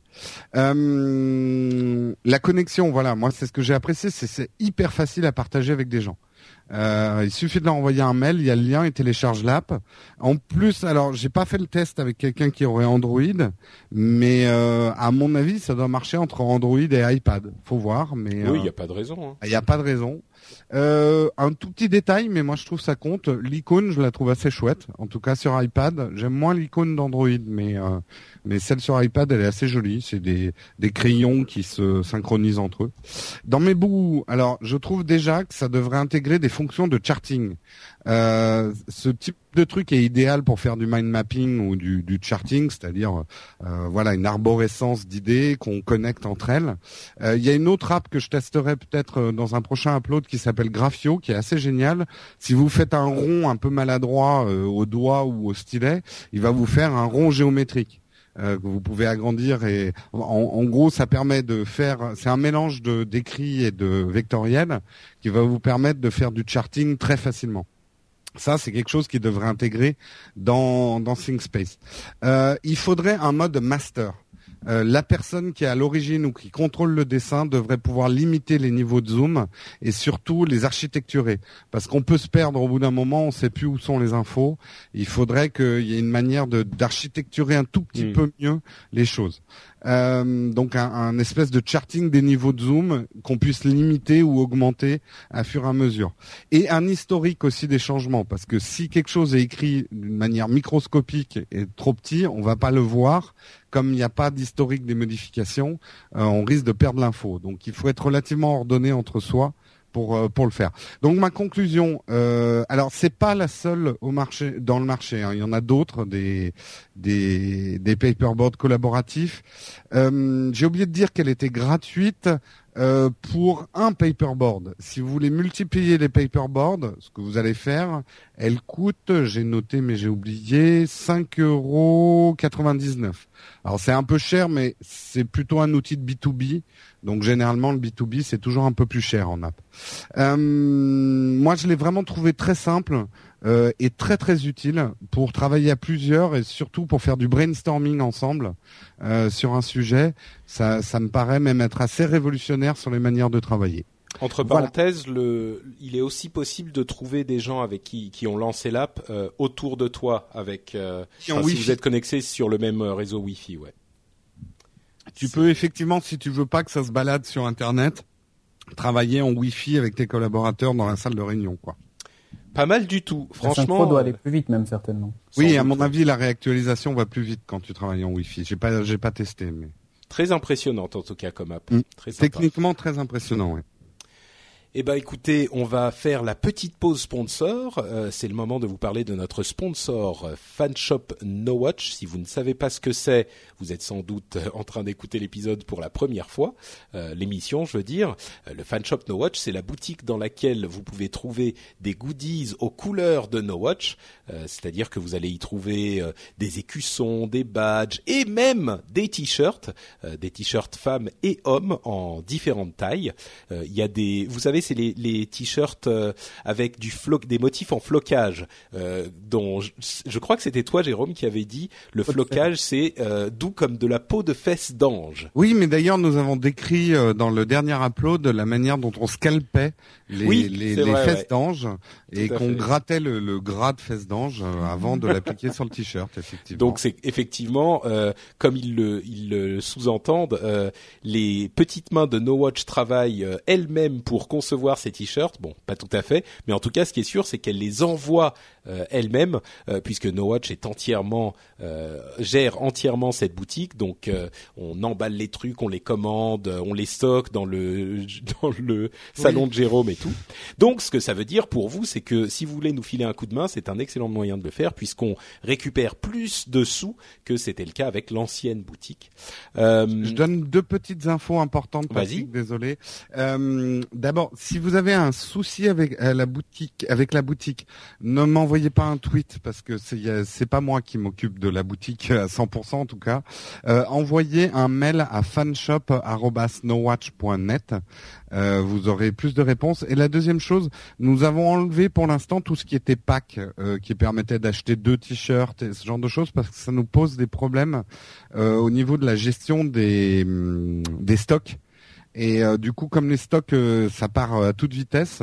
Euh, la connexion, voilà, moi c'est ce que j'ai apprécié, c'est hyper facile à partager avec des gens. Euh, il suffit de leur envoyer un mail, il y a le lien, il télécharge l'app. En plus, alors j'ai pas fait le test avec quelqu'un qui aurait Android, mais euh, à mon avis, ça doit marcher entre Android et iPad. Faut voir, mais oui, il n'y a pas de raison. Il n'y a pas de raison. Euh, un tout petit détail, mais moi je trouve ça compte. L'icône, je la trouve assez chouette. En tout cas sur iPad, j'aime moins l'icône d'Android, mais euh, mais celle sur iPad, elle est assez jolie. C'est des des crayons qui se synchronisent entre eux. Dans mes bouts, alors je trouve déjà que ça devrait intégrer des fonctions de charting. Euh, ce type de truc est idéal pour faire du mind mapping ou du, du charting, c'est-à-dire euh, voilà une arborescence d'idées qu'on connecte entre elles. Euh, il y a une autre app que je testerai peut-être euh, dans un prochain upload qui s'appelle Graphio, qui est assez génial. Si vous faites un rond un peu maladroit au doigt ou au stylet, il va vous faire un rond géométrique. que vous pouvez agrandir et en, en, gros ça permet de faire c'est un mélange de d'écrit et de vectoriel qui va vous permettre de faire du charting très facilement. Ça, c'est quelque chose qui devrait intégrer dans, dans ThinkSpace. Euh, il faudrait un mode master. Euh, la personne qui est à l'origine ou qui contrôle le dessin devrait pouvoir limiter les niveaux de zoom et surtout les architecturer. Parce qu'on peut se perdre au bout d'un moment, on ne sait plus où sont les infos. Il faudrait qu'il y ait une manière d'architecturer un tout petit hmm. peu mieux les choses. Euh, donc un, espèce de charting des niveaux de zoom qu'on puisse limiter ou augmenter à fur et à mesure. Et un historique aussi des changements, parce que si quelque chose est écrit d'une manière microscopique et trop petit, on va pas le voir. Comme il n'y a pas d'historique des modifications, euh, on risque de perdre l'info. Donc il faut être relativement ordonné entre soi pour euh, pour le faire. Donc ma conclusion, euh, alors c'est pas la seule au marché dans le marché. Hein. il y en a d'autres des des des paperboards collaboratifs. Euh, j'ai oublié de dire qu'elle était gratuite euh, pour un paperboard. Si vous voulez multiplier les paperboards, ce que vous allez faire, elle coûte, j'ai noté mais j'ai oublié, 5,99 euros. Alors c'est un peu cher, mais c'est plutôt un outil de B2B. Donc généralement le B2B c'est toujours un peu plus cher en app. Euh, moi je l'ai vraiment trouvé très simple euh, et très très utile pour travailler à plusieurs et surtout pour faire du brainstorming ensemble euh, sur un sujet. Ça, ça me paraît même être assez révolutionnaire sur les manières de travailler. Entre parenthèses, le, il est aussi possible de trouver des gens avec qui, qui ont lancé l'app euh, autour de toi, avec euh, si vous êtes connecté sur le même réseau Wi-Fi, ouais. Tu peux effectivement, si tu veux pas que ça se balade sur Internet, travailler en Wi-Fi avec tes collaborateurs dans la salle de réunion, quoi. Pas mal du tout, franchement. Ça doit aller plus vite même certainement. Oui, à mon avis, la réactualisation va plus vite quand tu travailles en Wi-Fi. J'ai pas, j'ai pas testé, mais. Très impressionnante en tout cas comme app. Mm. Très Techniquement très impressionnant, oui. Eh ben écoutez, on va faire la petite pause sponsor. Euh, c'est le moment de vous parler de notre sponsor euh, Fanshop No Watch. Si vous ne savez pas ce que c'est, vous êtes sans doute euh, en train d'écouter l'épisode pour la première fois, l'émission, je veux dire. le Fanshop No Watch, c'est la boutique dans laquelle vous pouvez trouver des goodies aux couleurs de No Watch, c'est-à-dire que vous allez y trouver des écussons, des badges et même des t-shirts, des t-shirts femmes et hommes en différentes tailles. Il y a des, vous savez c'est les, les t-shirts euh, avec du des motifs en flocage, euh, dont je, crois que c'était toi, Jérôme, qui avait dit le flocage, c'est euh, doux comme de la peau de fesse d'ange. Oui, mais d'ailleurs, nous avons décrit dans le dernier upload la manière dont on scalpait les, les, fesses d'ange et qu'on grattait le, le, gras de fesses d'ange avant de l'appliquer sur le t-shirt, effectivement. Donc c'est effectivement, comme ils le, ils le sous-entendent, les petites mains de No Watch travaillent elles-mêmes pour concevoir ces t-shirts. Bon, pas tout à fait, mais en tout cas, ce qui est sûr, c'est qu'elle les envoie euh, elle-même, euh, puisque No Watch est entièrement euh, gère entièrement cette boutique. Donc, on emballe les trucs, on les commande, on les stocke dans le dans le salon de Jérôme et tout. Donc, ce que ça veut dire pour vous, c'est que si vous voulez nous filer un coup de main, c'est un excellent moyen de le faire, puisqu'on récupère plus de sous que c'était le cas avec l'ancienne boutique. Je donne deux petites infos importantes. Vas-y. Désolé. D'abord, si vous avez un souci avec euh, la boutique, avec la boutique, ne m'envoyez pas un tweet parce que c'est c'est pas moi qui m'occupe de la boutique à 100% en tout cas. Euh, envoyez un mail à fanshop@snowwatch.net. Euh, vous aurez plus de réponses. Et la deuxième chose, nous avons enlevé pour l'instant tout ce qui était pack, euh, qui permettait d'acheter deux t-shirts et ce genre de choses parce que ça nous pose des problèmes euh, au niveau de la gestion des hum, des stocks. Et euh, du coup, comme les stocks, euh, ça part euh, à toute vitesse,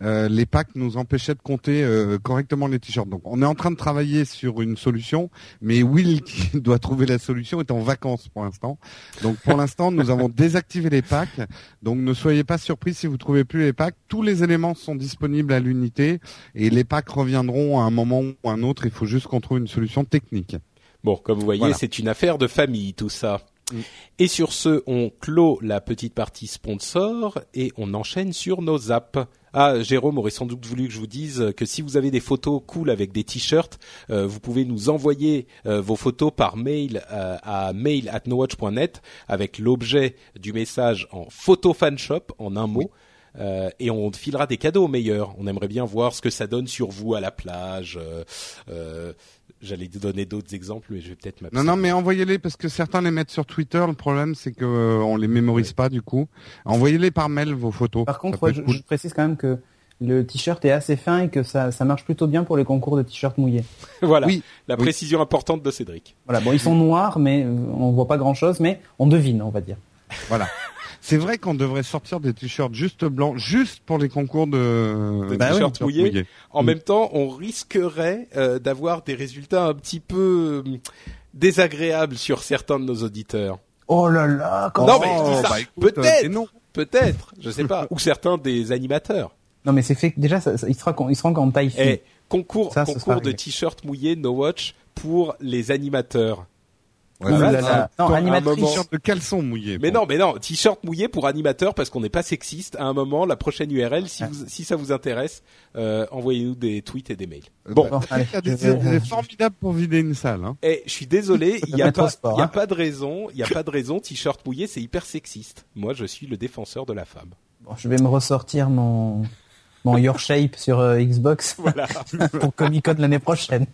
euh, les packs nous empêchaient de compter euh, correctement les t-shirts. Donc, on est en train de travailler sur une solution, mais Will qui doit trouver la solution est en vacances pour l'instant. Donc, pour l'instant, nous avons désactivé les packs. Donc, ne soyez pas surpris si vous trouvez plus les packs. Tous les éléments sont disponibles à l'unité et les packs reviendront à un moment ou à un autre. Il faut juste qu'on trouve une solution technique. Bon, comme vous voyez, Voilà. c'est une affaire de famille tout ça. Mm. Et sur ce, on clôt la petite partie sponsor et on enchaîne sur nos apps. Ah, Jérôme aurait sans doute voulu que je vous dise que si vous avez des photos cool avec des t-shirts, euh, vous pouvez nous envoyer euh, vos photos par mail euh, à mail@nowatch.net avec l'objet du message en photo fanshop en un mot. Euh, et on filera des cadeaux aux meilleurs. On aimerait bien voir ce que ça donne sur vous à la plage. euh, euh, J'allais donner d'autres exemples, mais je vais peut-être Non, m'abstenir. non, mais envoyez-les parce que certains les mettent sur Twitter. Le problème, c'est que euh, on les mémorise pas du coup. Envoyez-les par mail vos photos. Par contre, ouais, je, cool. je précise quand même que le t-shirt est assez fin et que ça, ça marche plutôt bien pour les concours de t-shirts mouillés. voilà, Oui, la oui. précision importante de Cédric. Voilà, bon, ils sont noirs, mais euh, on voit pas grand-chose, mais on devine, on va dire. Voilà. C'est vrai qu'on devrait sortir des t-shirts juste blancs, juste pour les concours de, Des Bah oui, t-shirts mouillés. En Mm. même temps, on risquerait euh, d'avoir des résultats un petit peu euh, désagréables sur certains de nos auditeurs. Oh là là, quand Non, mais je dis ça. bah, écoute, Peut-être. euh, non. Peut-être, je sais pas, ou certains des animateurs. Non, mais c'est fait déjà, ça, ça- il sera, con- il sera en taille fine. Et concours, Ça, concours de t-shirts mouillés No Watch pour les animateurs. Ouais, là, là là. Non, animatrice. t-shirt de caleçon mouillé. Mais bon. non, mais non, t-shirt mouillé pour animateurs parce qu'on n'est pas sexiste. À un moment, la prochaine URL, si, vous, si ça vous intéresse, euh, envoyez-nous des tweets et des mails. Euh, Bon, bah, Bon, allez, il y a des vais- formidables pour vider une salle. Hein. Et je suis désolé, il n'y a pas, sport, il y a hein. pas de raison, il y a pas de raison. T-shirt mouillé, c'est hyper sexiste. Moi, je suis le défenseur de la femme. Bon, je vais me ressortir mon, mon Your Shape sur euh, Xbox Voilà. pour Comic Con l'année prochaine.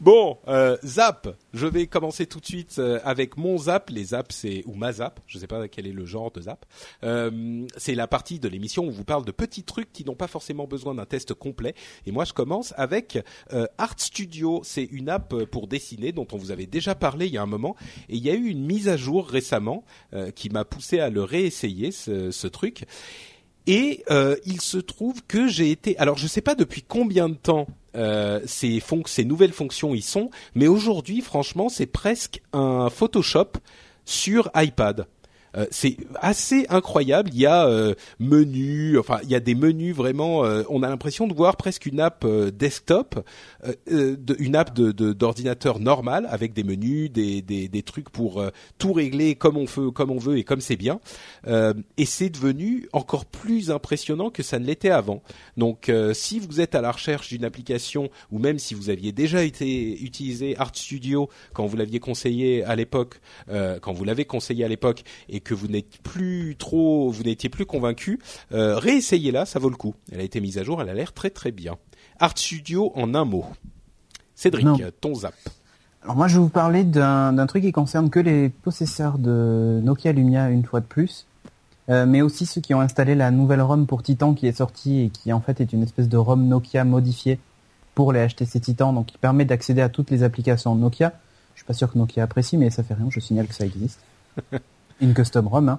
Bon, euh, Zap. Je vais commencer tout de suite euh, avec mon Zap. Les Zaps, c'est ou ma Zap. Je sais pas quel est le genre de Zap. Euh, c'est la partie de l'émission où on vous parle de petits trucs qui n'ont pas forcément besoin d'un test complet. Et moi, je commence avec euh, Art Studio. C'est une app pour dessiner dont on vous avait déjà parlé il y a un moment. Et il y a eu une mise à jour récemment euh, qui m'a poussé à le réessayer ce, ce truc. Et euh, il se trouve que j'ai été. Alors, je sais pas depuis combien de temps euh, ces nouvelles fonctions y sont, mais aujourd'hui, franchement, c'est presque un Photoshop sur iPad. Euh, c'est assez incroyable. Il y a euh, menu, enfin il y a des menus vraiment. euh, on a l'impression de voir presque une app euh, desktop, euh, une app de de- d'ordinateur normal avec des menus, des des, des trucs pour tout régler comme on veut, comme on veut et comme c'est bien. Et c'est devenu encore plus impressionnant que ça ne l'était avant. Donc, si vous êtes à la recherche d'une application, ou même si vous aviez déjà été utilisé Art Studio quand vous l'aviez conseillé à l'époque, quand vous l'avez conseillé à l'époque, et que vous n'êtes plus trop, vous n'étiez plus convaincu, euh, réessayez-la, ça vaut le coup. Elle a été mise à jour, elle a l'air très très bien. Art Studio en un mot. Cédric, Non. ton zap. Alors moi, je vais vous parler d'un d'un truc qui concerne que les possesseurs de Nokia Lumia une fois de plus, euh, mais aussi ceux qui ont installé la nouvelle ROM pour Titan qui est sortie et qui en fait est une espèce de ROM Nokia modifiée pour les HTC Titan, donc qui permet d'accéder à toutes les applications Nokia. Je suis pas sûr que Nokia apprécie, mais ça fait rien, je signale que ça existe. Une custom ROM. hein.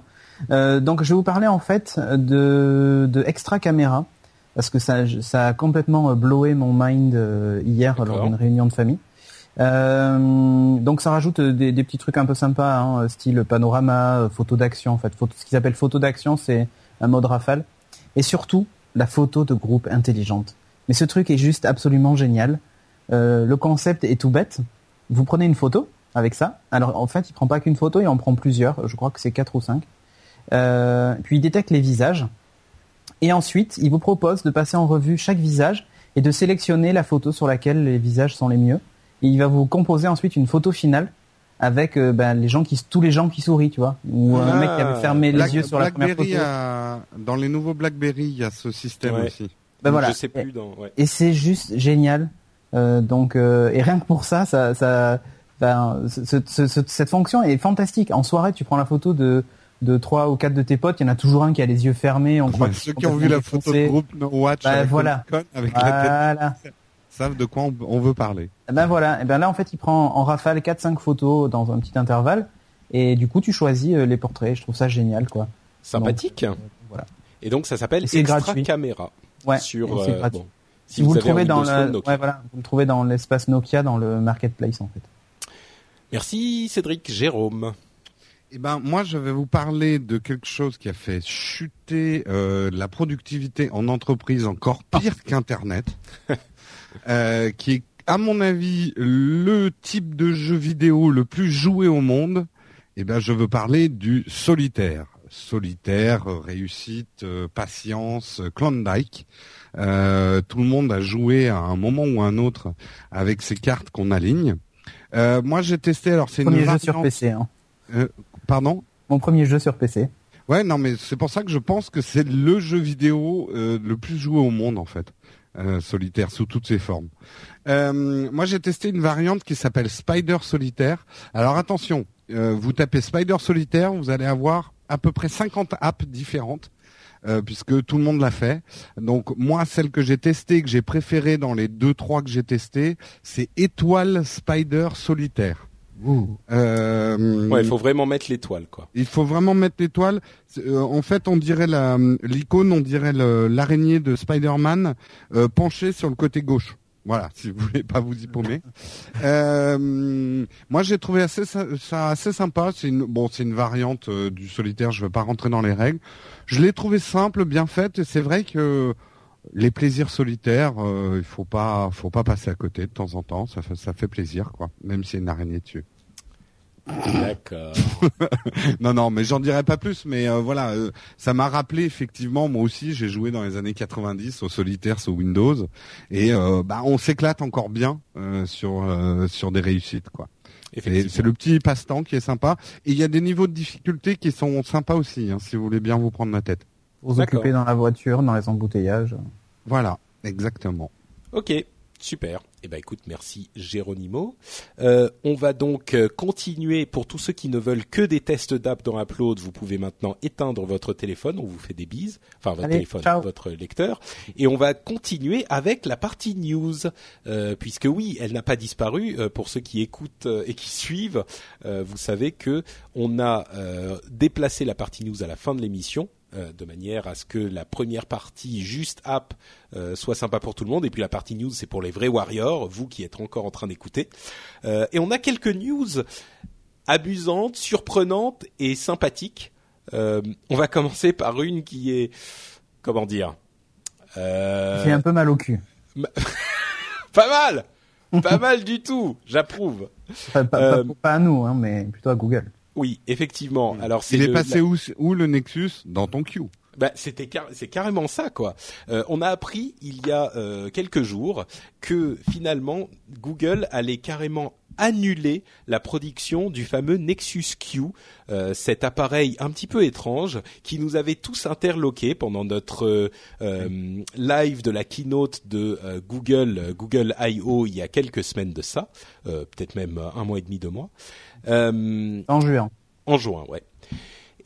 Euh, donc je vais vous parler en fait de, de Extra Camera, parce que ça, ça a complètement euh, blowé mon mind euh, hier lors d'une réunion de famille. Euh, donc ça rajoute euh, des, des petits trucs un peu sympas, hein, style panorama, photo d'action. En fait, photo, ce qu'ils appellent photo d'action, c'est un mode rafale. Et surtout, la photo de groupe intelligente. Mais ce truc est juste absolument génial. Euh, le concept est tout bête. Vous prenez une photo avec ça. Alors en fait, il prend pas qu'une photo, il en prend plusieurs. Je crois que c'est quatre ou cinq. Euh, puis il détecte les visages. Et ensuite, il vous propose de passer en revue chaque visage et de sélectionner la photo sur laquelle les visages sont les mieux. Et il va vous composer ensuite une photo finale avec euh, ben, les gens qui tous les gens qui sourient, tu vois, ou un Ah, mec qui avait fermé les yeux sur la première photo. a- dans les nouveaux BlackBerry, il y a ce système Ouais. aussi. Ben voilà. Je sais plus dans. Ouais. Et c'est juste génial. Euh, donc euh, et rien que pour ça, ça, ça, ben, ce- ce- ce- cette fonction est fantastique. En soirée, tu prends la photo de de trois ou quatre de tes potes, il y en a toujours un qui a les yeux fermés. On Ouais, est ceux qui ont vu la photo de groupe No Watch Bah, avec voilà. La tête, savent de quoi on, on veut parler. Eh Ben voilà. Et ben là, en fait, il prend en rafale 4-5 photos dans un petit intervalle. Et du coup, tu choisis euh, les portraits. Je trouve ça génial, quoi. Sympathique. voilà. Et donc ça s'appelle Extra gratuit. Caméra. Ouais. sur. euh, gratuit. bon, Si, vous, le trouvez dans le, ouais, voilà, vous le trouvez dans l'espace Nokia, dans le marketplace, en fait. Merci Cédric Jérôme. Eh ben, moi, je vais vous parler de quelque chose qui a fait chuter euh, la productivité en entreprise encore pire qu'Internet, euh, qui est, à mon avis, le type de jeu vidéo le plus joué au monde. Eh ben, je veux parler du solitaire. Solitaire, réussite, euh, patience, euh, Klondike. Euh, tout le monde a joué à un moment ou un autre avec ces cartes qu'on aligne. Euh, moi, j'ai testé. Alors, c'est une Premier jeu sur PC. Hein. Pardon? Mon premier jeu sur PC. Ouais, non, mais c'est pour ça que je pense que c'est le jeu vidéo euh, le plus joué au monde en fait, euh, solitaire sous toutes ses formes. Euh, moi, j'ai testé une variante qui s'appelle Spider Solitaire. Alors attention, euh, vous tapez Spider Solitaire, vous allez avoir à peu près 50 apps différentes. Euh, puisque tout le monde l'a fait. Donc moi, celle que j'ai testée, que j'ai préférée dans les deux trois que j'ai testées, c'est Étoile Spider Solitaire. Euh, Ouais, il faut vraiment mettre l'étoile quoi. il faut vraiment mettre l'étoile. Euh, en fait, on dirait la l'icône, on dirait l'araignée de Spider-Man euh, penchée sur le côté gauche. Voilà, si vous voulez pas vous y paumer. Euh, moi, j'ai trouvé assez ça, assez sympa. C'est une bon, c'est une variante euh, du solitaire. Je veux pas rentrer dans les règles. Je l'ai trouvé simple, bien faite. C'est vrai que les plaisirs solitaires, euh, il faut pas, faut pas passer à côté de temps en temps. Ça fait, ça fait plaisir, quoi. Même s'il y a une araignée dessus. D'accord. Non, non, mais j'en dirai pas plus. Mais euh, voilà, euh, ça m'a rappelé effectivement, moi aussi, j'ai joué dans les années 90 au solitaire sur Windows, et euh, bah on s'éclate encore bien euh, sur euh, sur des réussites, quoi. C'est le petit passe-temps qui est sympa. Et il y a des niveaux de difficulté qui sont sympas aussi, hein, si vous voulez bien vous prendre la tête. Vous occuper dans la voiture, dans les embouteillages. Voilà, exactement. Ok, super. Eh ben écoute, merci Géronimo. Euh, on va donc euh, continuer. Pour tous ceux qui ne veulent que des tests d'app dans Upload, vous pouvez maintenant éteindre votre téléphone. On vous fait des bises. Enfin, votre Allez, téléphone, ciao. votre lecteur. Et on va continuer avec la partie news, euh, puisque oui, elle n'a pas disparu. Euh, pour ceux qui écoutent et qui suivent, euh, vous savez que on a euh, déplacé la partie news à la fin de l'émission. Euh, de manière à ce que la première partie juste app euh, soit sympa pour tout le monde et puis la partie news c'est pour les vrais warriors, vous qui êtes encore en train d'écouter. Euh, et on a quelques news amusantes, surprenantes et sympathiques. On va commencer par une qui est comment dire J'ai un peu mal au cul. pas mal, pas mal du tout. J'approuve. Pas- pas à nous, hein, mais plutôt à Google. Oui, effectivement. Alors c'est Il est passé où, où le Nexus? Dans ton queue Bah, c'était car- c'est carrément ça quoi. Euh, on a appris il y a euh, quelques jours que finalement Google allait carrément annuler la production du fameux Nexus Q, euh, cet appareil un petit peu étrange qui nous avait tous interloqués pendant notre euh, live de la keynote de Google, Google I.O. il y a quelques semaines de ça, euh, peut-être même un mois et demi, deux mois. Euh, En juin. en juin, ouais.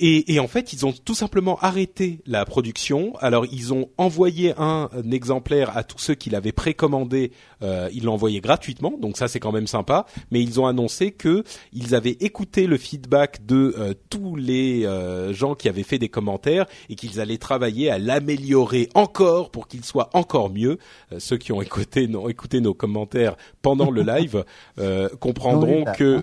Et, et en fait, ils ont tout simplement arrêté la production. Alors, ils ont envoyé un, un exemplaire à tous ceux qui l'avaient précommandé. Euh, ils l'ont envoyé gratuitement, donc ça c'est quand même sympa. Mais ils ont annoncé que ils avaient écouté le feedback de euh, tous les euh, gens qui avaient fait des commentaires et qu'ils allaient travailler à l'améliorer encore pour qu'il soit encore mieux. Ceux qui ont écouté, nos, écouté nos commentaires pendant le live euh, comprendront que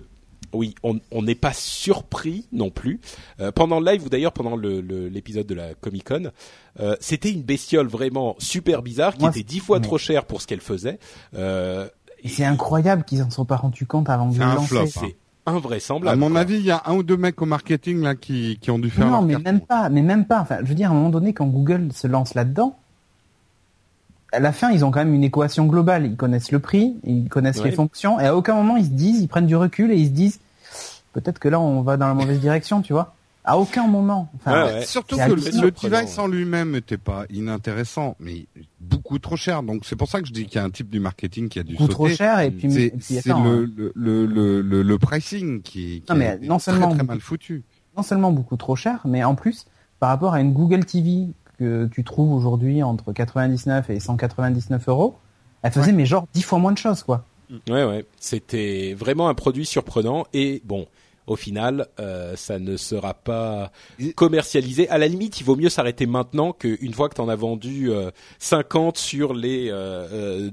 oui, on on n'est pas surpris non plus. Euh, pendant le live ou d'ailleurs pendant le- le- l'épisode de la Comic Con, euh, c'était une bestiole vraiment super bizarre qui Moi, était dix fois mais- trop chère pour ce qu'elle faisait. Euh, Et c'est incroyable qu'ils en sont pas rendus compte avant de le un lancer. hein. c'est invraisemblable. À mon quoi. avis, il y a un ou deux mecs au marketing là qui, qui ont dû faire Non, leur mais carton. même pas, mais même pas. Enfin, je veux dire, à un moment donné, quand Google se lance là-dedans, à la fin, ils ont quand même une équation globale. Ils connaissent le prix, ils connaissent Ouais. les fonctions, et à aucun moment ils se disent, ils prennent du recul et ils se disent, peut-être que là on va dans la mauvaise direction, tu vois. À aucun moment. Enfin, Ouais, ouais. Surtout que le, device en lui-même n'était pas inintéressant, mais beaucoup trop cher. Donc c'est pour ça que je dis qu'il y a un type du marketing qui a dû beaucoup trop cher et puis, C'est puis c'est attends, le, hein. le, le, le, le, le pricing qui, qui Non, mais est non très, seulement très beaucoup- mal foutu. non seulement beaucoup trop cher, mais en plus, par rapport à une Google TV que tu trouves aujourd'hui entre 99 et 199 euros, elle faisait mais genre 10 fois moins de choses, quoi. Ouais, ouais. C'était vraiment un produit surprenant et bon. Au final, euh, ça ne sera pas commercialisé. À la limite, il vaut mieux s'arrêter maintenant qu'une fois que t'en as vendu euh, 50 sur les euh, euh,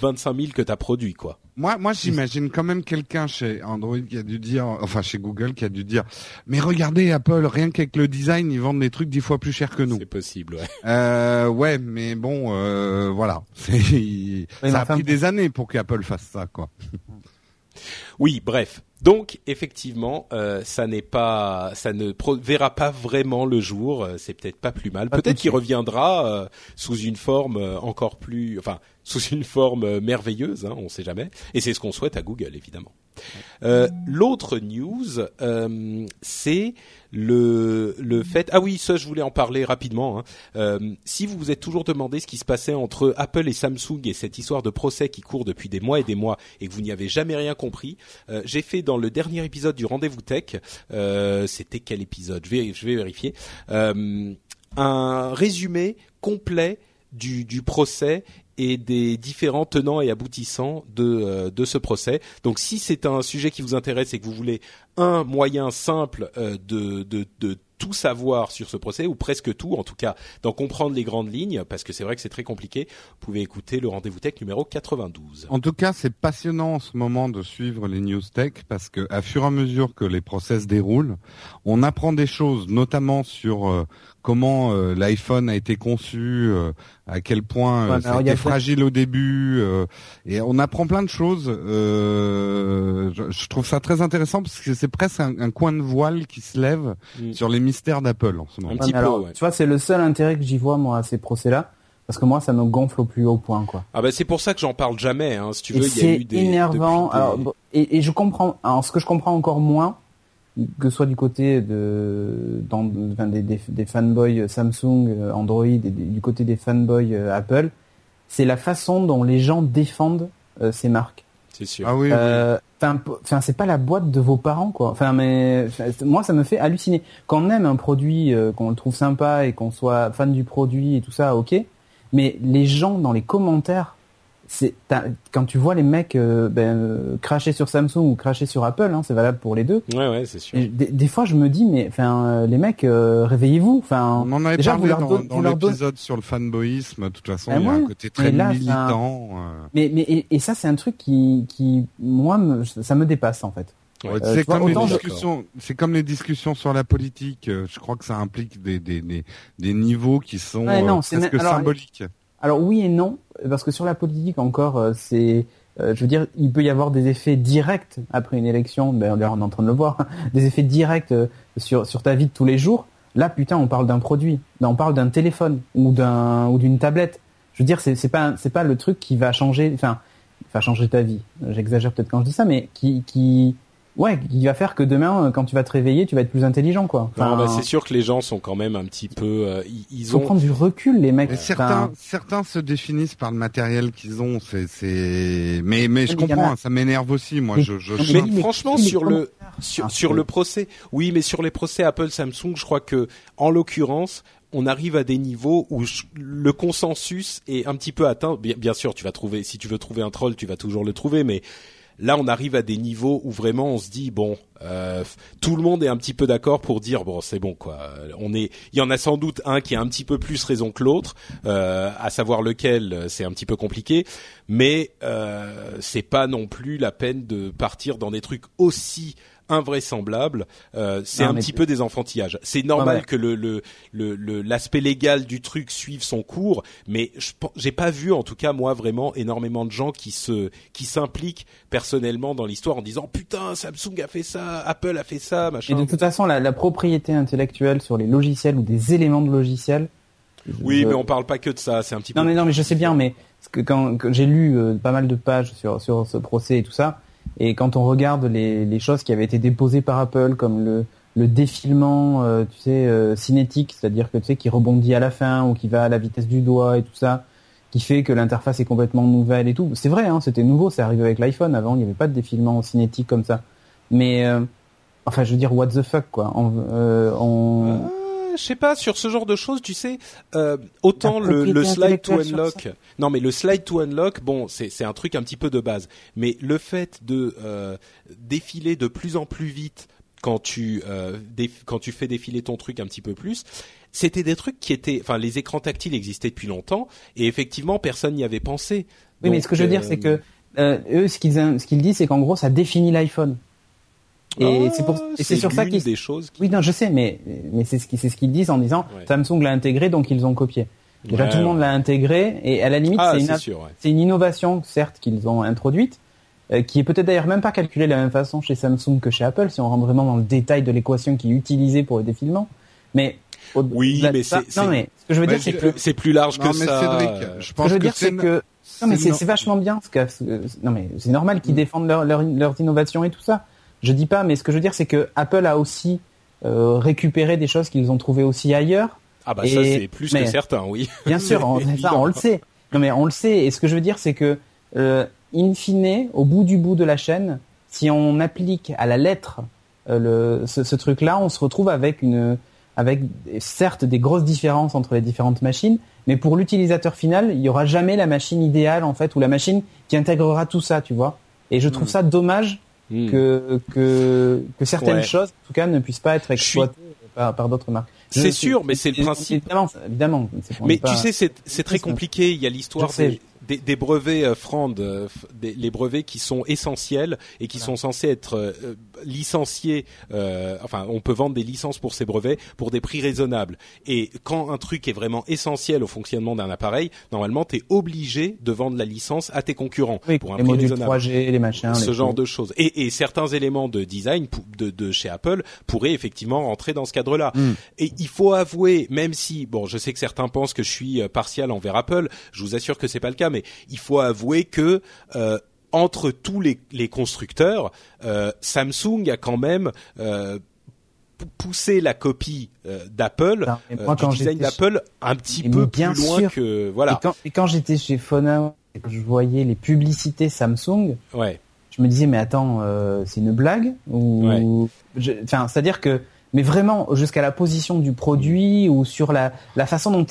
25 000 que t'as produit, quoi. Moi, moi, j'imagine quand même quelqu'un chez Android qui a dû dire, enfin chez Google qui a dû dire, mais regardez Apple, rien qu'avec le design, ils vendent des trucs dix fois plus chers que nous. C'est possible, ouais. Euh, ouais, mais bon, euh, voilà, ça a pris des années pour qu'Apple fasse ça, quoi. Oui, bref. Donc effectivement, euh, ça n'est pas, ça ne verra pas vraiment le jour. euh, C'est peut-être pas plus mal. Peut-être qu'il reviendra euh, sous une forme encore plus, enfin sous une forme merveilleuse. Hein, on sait jamais. Et c'est ce qu'on souhaite à Google, évidemment. Euh, L'autre news, euh, c'est le le fait. Ah oui, ça je voulais en parler rapidement. hein. Euh, si vous vous êtes toujours demandé ce qui se passait entre Apple et Samsung et cette histoire de procès qui court depuis des mois et des mois et que vous n'y avez jamais rien compris, euh, j'ai fait dans le dernier épisode du Rendez-vous Tech. euh, C'était quel épisode? Je vais vérifier. Euh, un résumé complet du, procès et des différents tenants et aboutissants de, ce procès. Donc si c'est un sujet qui vous intéresse et que vous voulez un moyen simple de tout savoir sur ce procès, ou presque tout, en tout cas d'en comprendre les grandes lignes, parce que c'est vrai que c'est très compliqué, vous pouvez écouter le Rendez-vous Tech numéro 92. En tout cas, c'est passionnant en ce moment de suivre les news tech parce que à fur et à mesure que les process se déroulent, on apprend des choses, notamment sur euh, comment euh, l'iPhone a été conçu, euh, à quel point euh, plein- fragile au début, euh, et on apprend plein de choses. euh, je, je trouve ça très intéressant parce que c'est presque un, un coin de voile qui se lève Mm. sur les mystères d'Apple en ce moment. Un Ouais, petit peu, alors, ouais. Tu vois, c'est le seul intérêt que j'y vois, moi, à ces procès-là. Parce que moi, ça me gonfle au plus haut point, quoi. Ah bah c'est pour ça que j'en parle jamais. Hein. Si tu veux, il y a c'est eu des énervant. des- Alors, et, et je comprends. Alors, ce que je comprends encore moins, que ce soit du côté de, dans, enfin, des, des, des fanboys Samsung, euh, Android, et du côté des fanboys euh, Apple, c'est la façon dont les gens défendent euh, ces marques. c'est sûr. Ah oui. Euh, Enfin, c'est pas la boîte de vos parents, quoi. Enfin, mais moi, ça me fait halluciner. Quand on aime un produit, euh, qu'on le trouve sympa et qu'on soit fan du produit et tout ça, ok. Mais les gens dans les commentaires, c'est t'as- quand tu vois les mecs euh, ben, euh, cracher sur Samsung ou cracher sur Apple, hein, c'est valable pour les deux. Ouais ouais, c'est sûr. Et des, des fois, je me dis, mais enfin, euh, les mecs, euh, réveillez-vous. Enfin, On en avait déjà, parlé dans, l'épisode sur le fanboyisme. De toute façon, Ah il y a un côté très Mais là, c'est militant. euh. mais mais et, et ça, c'est un truc qui qui moi me, ça me dépasse en fait. Ouais. Euh, c'est comme je- discussions, c'est comme les discussions sur la politique. euh, Je crois que ça implique des des des, des niveaux qui sont Ouais, non, euh, c'est presque même- alors, symboliques. Alors oui et non, parce que sur la politique encore, euh, c'est, euh, je veux dire, il peut y avoir des effets directs après une élection. Ben on est en train de le voir, des effets directs euh, sur sur ta vie de tous les jours. Là, putain, on parle d'un produit, on parle d'un téléphone ou d'un ou d'une tablette. Je veux dire, c'est c'est pas c'est pas le truc qui va changer, enfin, va changer ta vie. J'exagère peut-être quand je dis ça, mais qui qui ouais, qui va faire que demain, euh, quand tu vas te réveiller, tu vas être plus intelligent, quoi. Non, Enfin, bah, c'est sûr que les gens sont quand même un petit peu. euh, ils, ils faut ont. prendre du recul, les mecs. Mais certains, Enfin, certains se définissent par le matériel qu'ils ont. C'est, c'est. Mais, mais je il comprends. a- hein, ça m'énerve aussi. Moi, Mais- je, je. Mais franchement, sur le sur, Ah, sur le procès, oui, mais sur les procès Apple Samsung, je crois que en l'occurrence, on arrive à des niveaux où je- le consensus est un petit peu atteint. Bien, bien sûr, tu vas trouver, si tu veux trouver un troll, tu vas toujours le trouver, mais là, on arrive à des niveaux où vraiment on se dit bon, euh, tout le monde est un petit peu d'accord pour dire bon, c'est bon quoi. On est, il y en a sans doute un qui a un petit peu plus raison que l'autre, euh, à savoir lequel, euh, c'est un petit peu compliqué, mais euh, c'est pas non plus la peine de partir dans des trucs aussi invraisemblables. Euh, c'est un petit peu des enfantillages. C'est normal Ouais, que le le le l'aspect légal du truc suive son cours, mais je j'ai pas vu en tout cas moi vraiment énormément de gens qui se qui s'impliquent personnellement dans l'histoire en disant putain Samsung a fait ça, Apple a fait ça, Et machin. de toute façon, la, la propriété intellectuelle sur les logiciels ou des éléments de logiciels. Oui, je- mais on parle pas que de ça, c'est un petit Non, peu. mais non, mais je sais bien, mais que quand, quand j'ai lu euh, pas mal de pages sur sur ce procès et tout ça, Et quand on regarde les, les choses qui avaient été déposées par Apple, comme le, le défilement, euh, tu sais, euh, cinétique, c'est-à-dire que tu sais qui rebondit à la fin ou qui va à la vitesse du doigt et tout ça, qui fait que l'interface est complètement nouvelle et tout. C'est vrai, hein, c'était nouveau, c'est arrivé avec l'iPhone. Avant, il n'y avait pas de défilement cinétique comme ça. Mais euh, enfin, je veux dire, what the fuck, quoi. On, euh, on... Euh, je sais pas sur ce genre de choses, tu sais, euh, autant le, le slide to unlock. Non, mais le slide to unlock, bon, c'est un truc un petit peu de base. Mais le fait de euh, défiler de plus en plus vite quand tu euh, quand tu fais défiler ton truc un petit peu plus, c'était des trucs qui étaient, enfin, les écrans tactiles existaient depuis longtemps et effectivement personne n'y avait pensé. Oui, mais ce que je veux dire, c'est que euh, eux, ce qu'ils ce qu'ils disent, c'est qu'en gros, ça définit l'iPhone. Et Ah, c'est pour et c'est sur ça qu'ils des choses. Qui... Oui, non, je sais, mais mais c'est ce qu'ils c'est ce qu'ils disent en disant Ouais. Samsung l'a intégré, donc ils ont copié. Déjà, Ouais, tout le monde l'a intégré, et à la limite, Ah, c'est une, c'est sûr. Ouais. c'est une innovation, certes, qu'ils ont introduite, euh, qui est peut-être d'ailleurs même pas calculée de la même façon chez Samsung que chez Apple, si on rentre vraiment dans le détail de l'équation qui est utilisée pour le défilement. Mais au- Oui, mais ça- c'est- non, mais ce que je veux dire, c'est que C'est plus large Non, que mais ça. Cédric, je Ce que pense je veux que dire, c'est que non, mais c'est vachement bien. Ce que, non, mais c'est normal qu'ils défendent leur, leur- leurs innovations et tout ça. Je dis pas, mais ce que je veux dire, c'est que Apple a aussi euh, récupéré des choses qu'ils ont trouvées aussi ailleurs. Ah bah ça c'est plus mais- que certain, oui. Bien sûr, on, ça, on le sait. Non, mais on le sait. Et ce que je veux dire, c'est que, euh, in fine, au bout du bout de la chaîne, si on applique à la lettre euh, le, ce, ce truc-là, on se retrouve avec une, avec certes des grosses différences entre les différentes machines, mais pour l'utilisateur final, il y aura jamais la machine idéale en fait ou la machine qui intégrera tout ça, tu vois. Et je trouve Mm. ça dommage Hmm. que que que certaines Ouais. choses, en tout cas, ne puissent pas être suis- exploitées par, par d'autres marques. C'est sûr, mais c'est le principe. Évidemment, évidemment. Mais pas- tu sais, c'est très compliqué. Il y a l'histoire des, des, des brevets euh, Frand, euh, des- les brevets qui sont essentiels et qui sont censés être euh, licenciés. euh, enfin, on peut vendre des licences pour ces brevets pour des prix raisonnables. Et quand un truc est vraiment essentiel au fonctionnement d'un appareil, normalement, tu es obligé de vendre la licence à tes concurrents Oui, pour un les prix raisonnable. 3G, les machins. ce les genre trucs. de choses. Et, et certains éléments de design de, de chez Apple pourraient effectivement rentrer dans ce cadre-là. Mm. Et il faut avouer, même si bon, je sais que certains pensent que je suis partial envers Apple, je vous assure que c'est pas le cas, mais il faut avouer que euh, entre tous les, les constructeurs, euh, Samsung a quand même euh, poussé la copie d'Apple, du design d'Apple, un petit Mais peu bien plus loin sûr. que Et voilà. quand, et quand j'étais chez Phone et que je voyais les publicités Samsung, Ouais. je me disais mais attends, c'est une blague ou enfin c'est-à-dire que mais vraiment jusqu'à la position du produit ou sur la la façon dont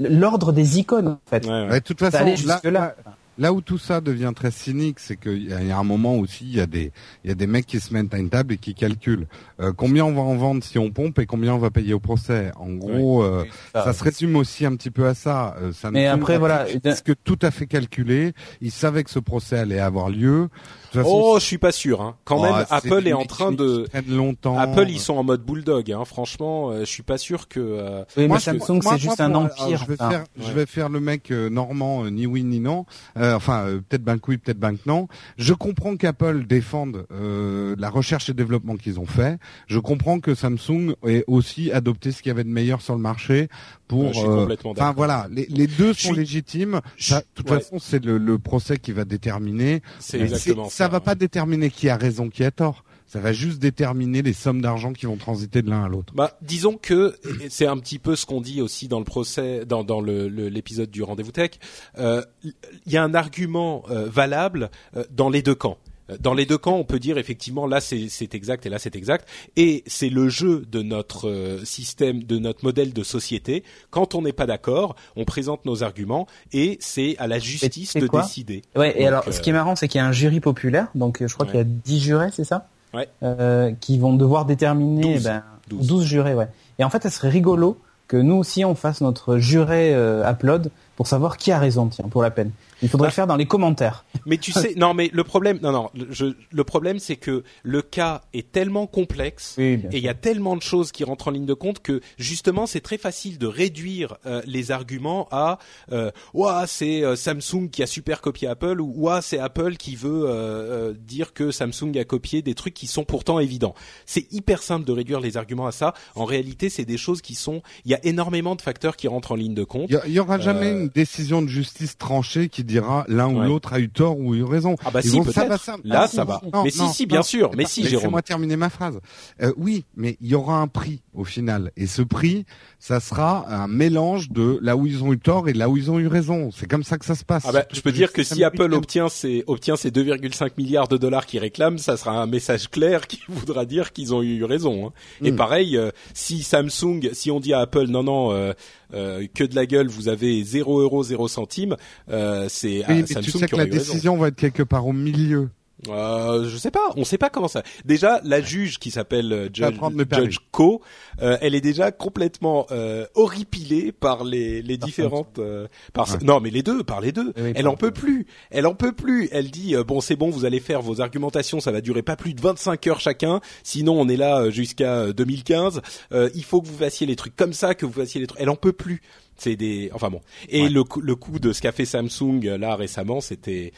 l'ordre des icônes en fait. Ouais, ouais. Ouais, de toute Ça façon, allait là, là. là où tout ça devient très cynique, c'est qu'il y, a- il y a un moment aussi, il y a des, il y a des mecs qui se mettent à une table et qui calculent euh, combien on va en vendre si on pompe et combien on va payer au procès? En gros, euh, ça se résume aussi un petit peu à ça. Euh, Samsung Mais après, voilà, tout- de- ce que tout à fait calculé. Ils savaient que ce procès allait avoir lieu. Façon, Oh, je suis pas sûr. Hein. Quand Oh, même, Apple est en train de. longtemps. Apple, ils sont en mode bulldog. Hein. Franchement, euh, je suis pas sûr que. euh, Oui, Moi, mais Samsung c'est juste moi, un empire. alors, je vais enfin. faire, je vais faire le mec euh, normand, euh, ni oui ni non. Euh, enfin, euh, peut-être ben que oui, peut-être ben que non. Je comprends qu'Apple défende euh, la recherche et développement qu'ils ont fait. Je comprends que Samsung ait aussi adopté ce qu'il y avait de meilleur sur le marché pour. Euh, Enfin voilà, les, les deux sont légitimes. Ça, de toute ouais. façon, c'est le, le procès qui va déterminer. C'est exactement c'est- ça. va ouais. pas déterminer qui a raison, qui a tort. Ça va juste déterminer les sommes d'argent qui vont transiter de l'un à l'autre. Bah, disons que c'est un petit peu ce qu'on dit aussi dans le procès, dans, dans le- le- l'épisode du rendez-vous tech. Euh, Il y a un argument euh, valable euh, dans les deux camps. Euh, Dans les deux camps, on peut dire effectivement là c'est exact et là c'est exact, et c'est le jeu de notre euh, système, de notre modèle de société. Quand on n'est pas d'accord, on présente nos arguments et c'est à la justice de décider. Ouais, et Donc, alors, euh, ce qui est marrant, c'est qu'il y a un jury populaire, donc euh, je crois Ouais. qu'il y a 10 jurés, c'est ça Ouais. euh, Qui vont devoir déterminer, 12. ben, 12. 12. jurés, ouais. Et en fait, ça serait rigolo que nous aussi, on fasse notre juré euh, upload pour savoir qui a raison, tiens, pour la peine. Il faudrait Ah. le faire dans les commentaires. Mais tu sais, non, mais le problème, non, non, je, le problème, c'est que le cas est tellement complexe Oui, et il y a tellement de choses qui rentrent en ligne de compte que justement, c'est très facile de réduire euh, les arguments à, euh, ouah, c'est euh, Samsung qui a super copié Apple ou ouah, c'est Apple qui veut euh, euh, dire que Samsung a copié des trucs qui sont pourtant évidents. C'est hyper simple de réduire les arguments à ça. En réalité, c'est des choses qui sont, il y a énormément de facteurs qui rentrent en ligne de compte. Il y, aura jamais Euh, une décision de justice tranchée qui dira l'un ou l'autre a eu tort ou eu raison. Ah bah Ils si, vont- peut-être. ça va, ça- Là, Ah, ça va. Non, mais si, non, si, bien non. sûr. Mais si, Jérôme. Laissez-moi terminer ma phrase. Euh, oui, mais il y aura un prix au final, et ce prix, ça sera un mélange de là où ils ont eu tort et là où ils ont eu raison. C'est comme ça que ça se passe. Ah bah, je peux dire que si Apple obtient obtient ses obtient ses 2,5 milliards de dollars qu'ils réclament, ça sera un message clair qui voudra dire qu'ils ont eu raison. hein. Et Mm. pareil, euh, si Samsung, si on dit à Apple non non euh, euh, que de la gueule, vous avez 0 euros 0 centimes, euh, c'est Oui, à mais Samsung tu sais qui que la raison. décision va être quelque part au milieu. Euh, je sais pas, on sait pas comment ça. Déjà, la juge qui s'appelle euh, Judge. Judge Co, euh, elle est déjà complètement euh, horripilée par les, les Par différentes. euh, par Ouais. non, mais les deux, par les deux. Oui, oui, elle en peut plus. Elle en peut plus. Elle dit euh, bon, c'est bon, vous allez faire vos argumentations, ça va durer pas plus de 25 heures chacun. Sinon, on est là euh, jusqu'à euh, 2015. Euh, il faut que vous fassiez les trucs comme ça, que vous fassiez les trucs. Elle en peut plus. C'est des. Enfin bon. Et Ouais. le coup, le coup de ce qu'a fait Samsung là récemment, c'était.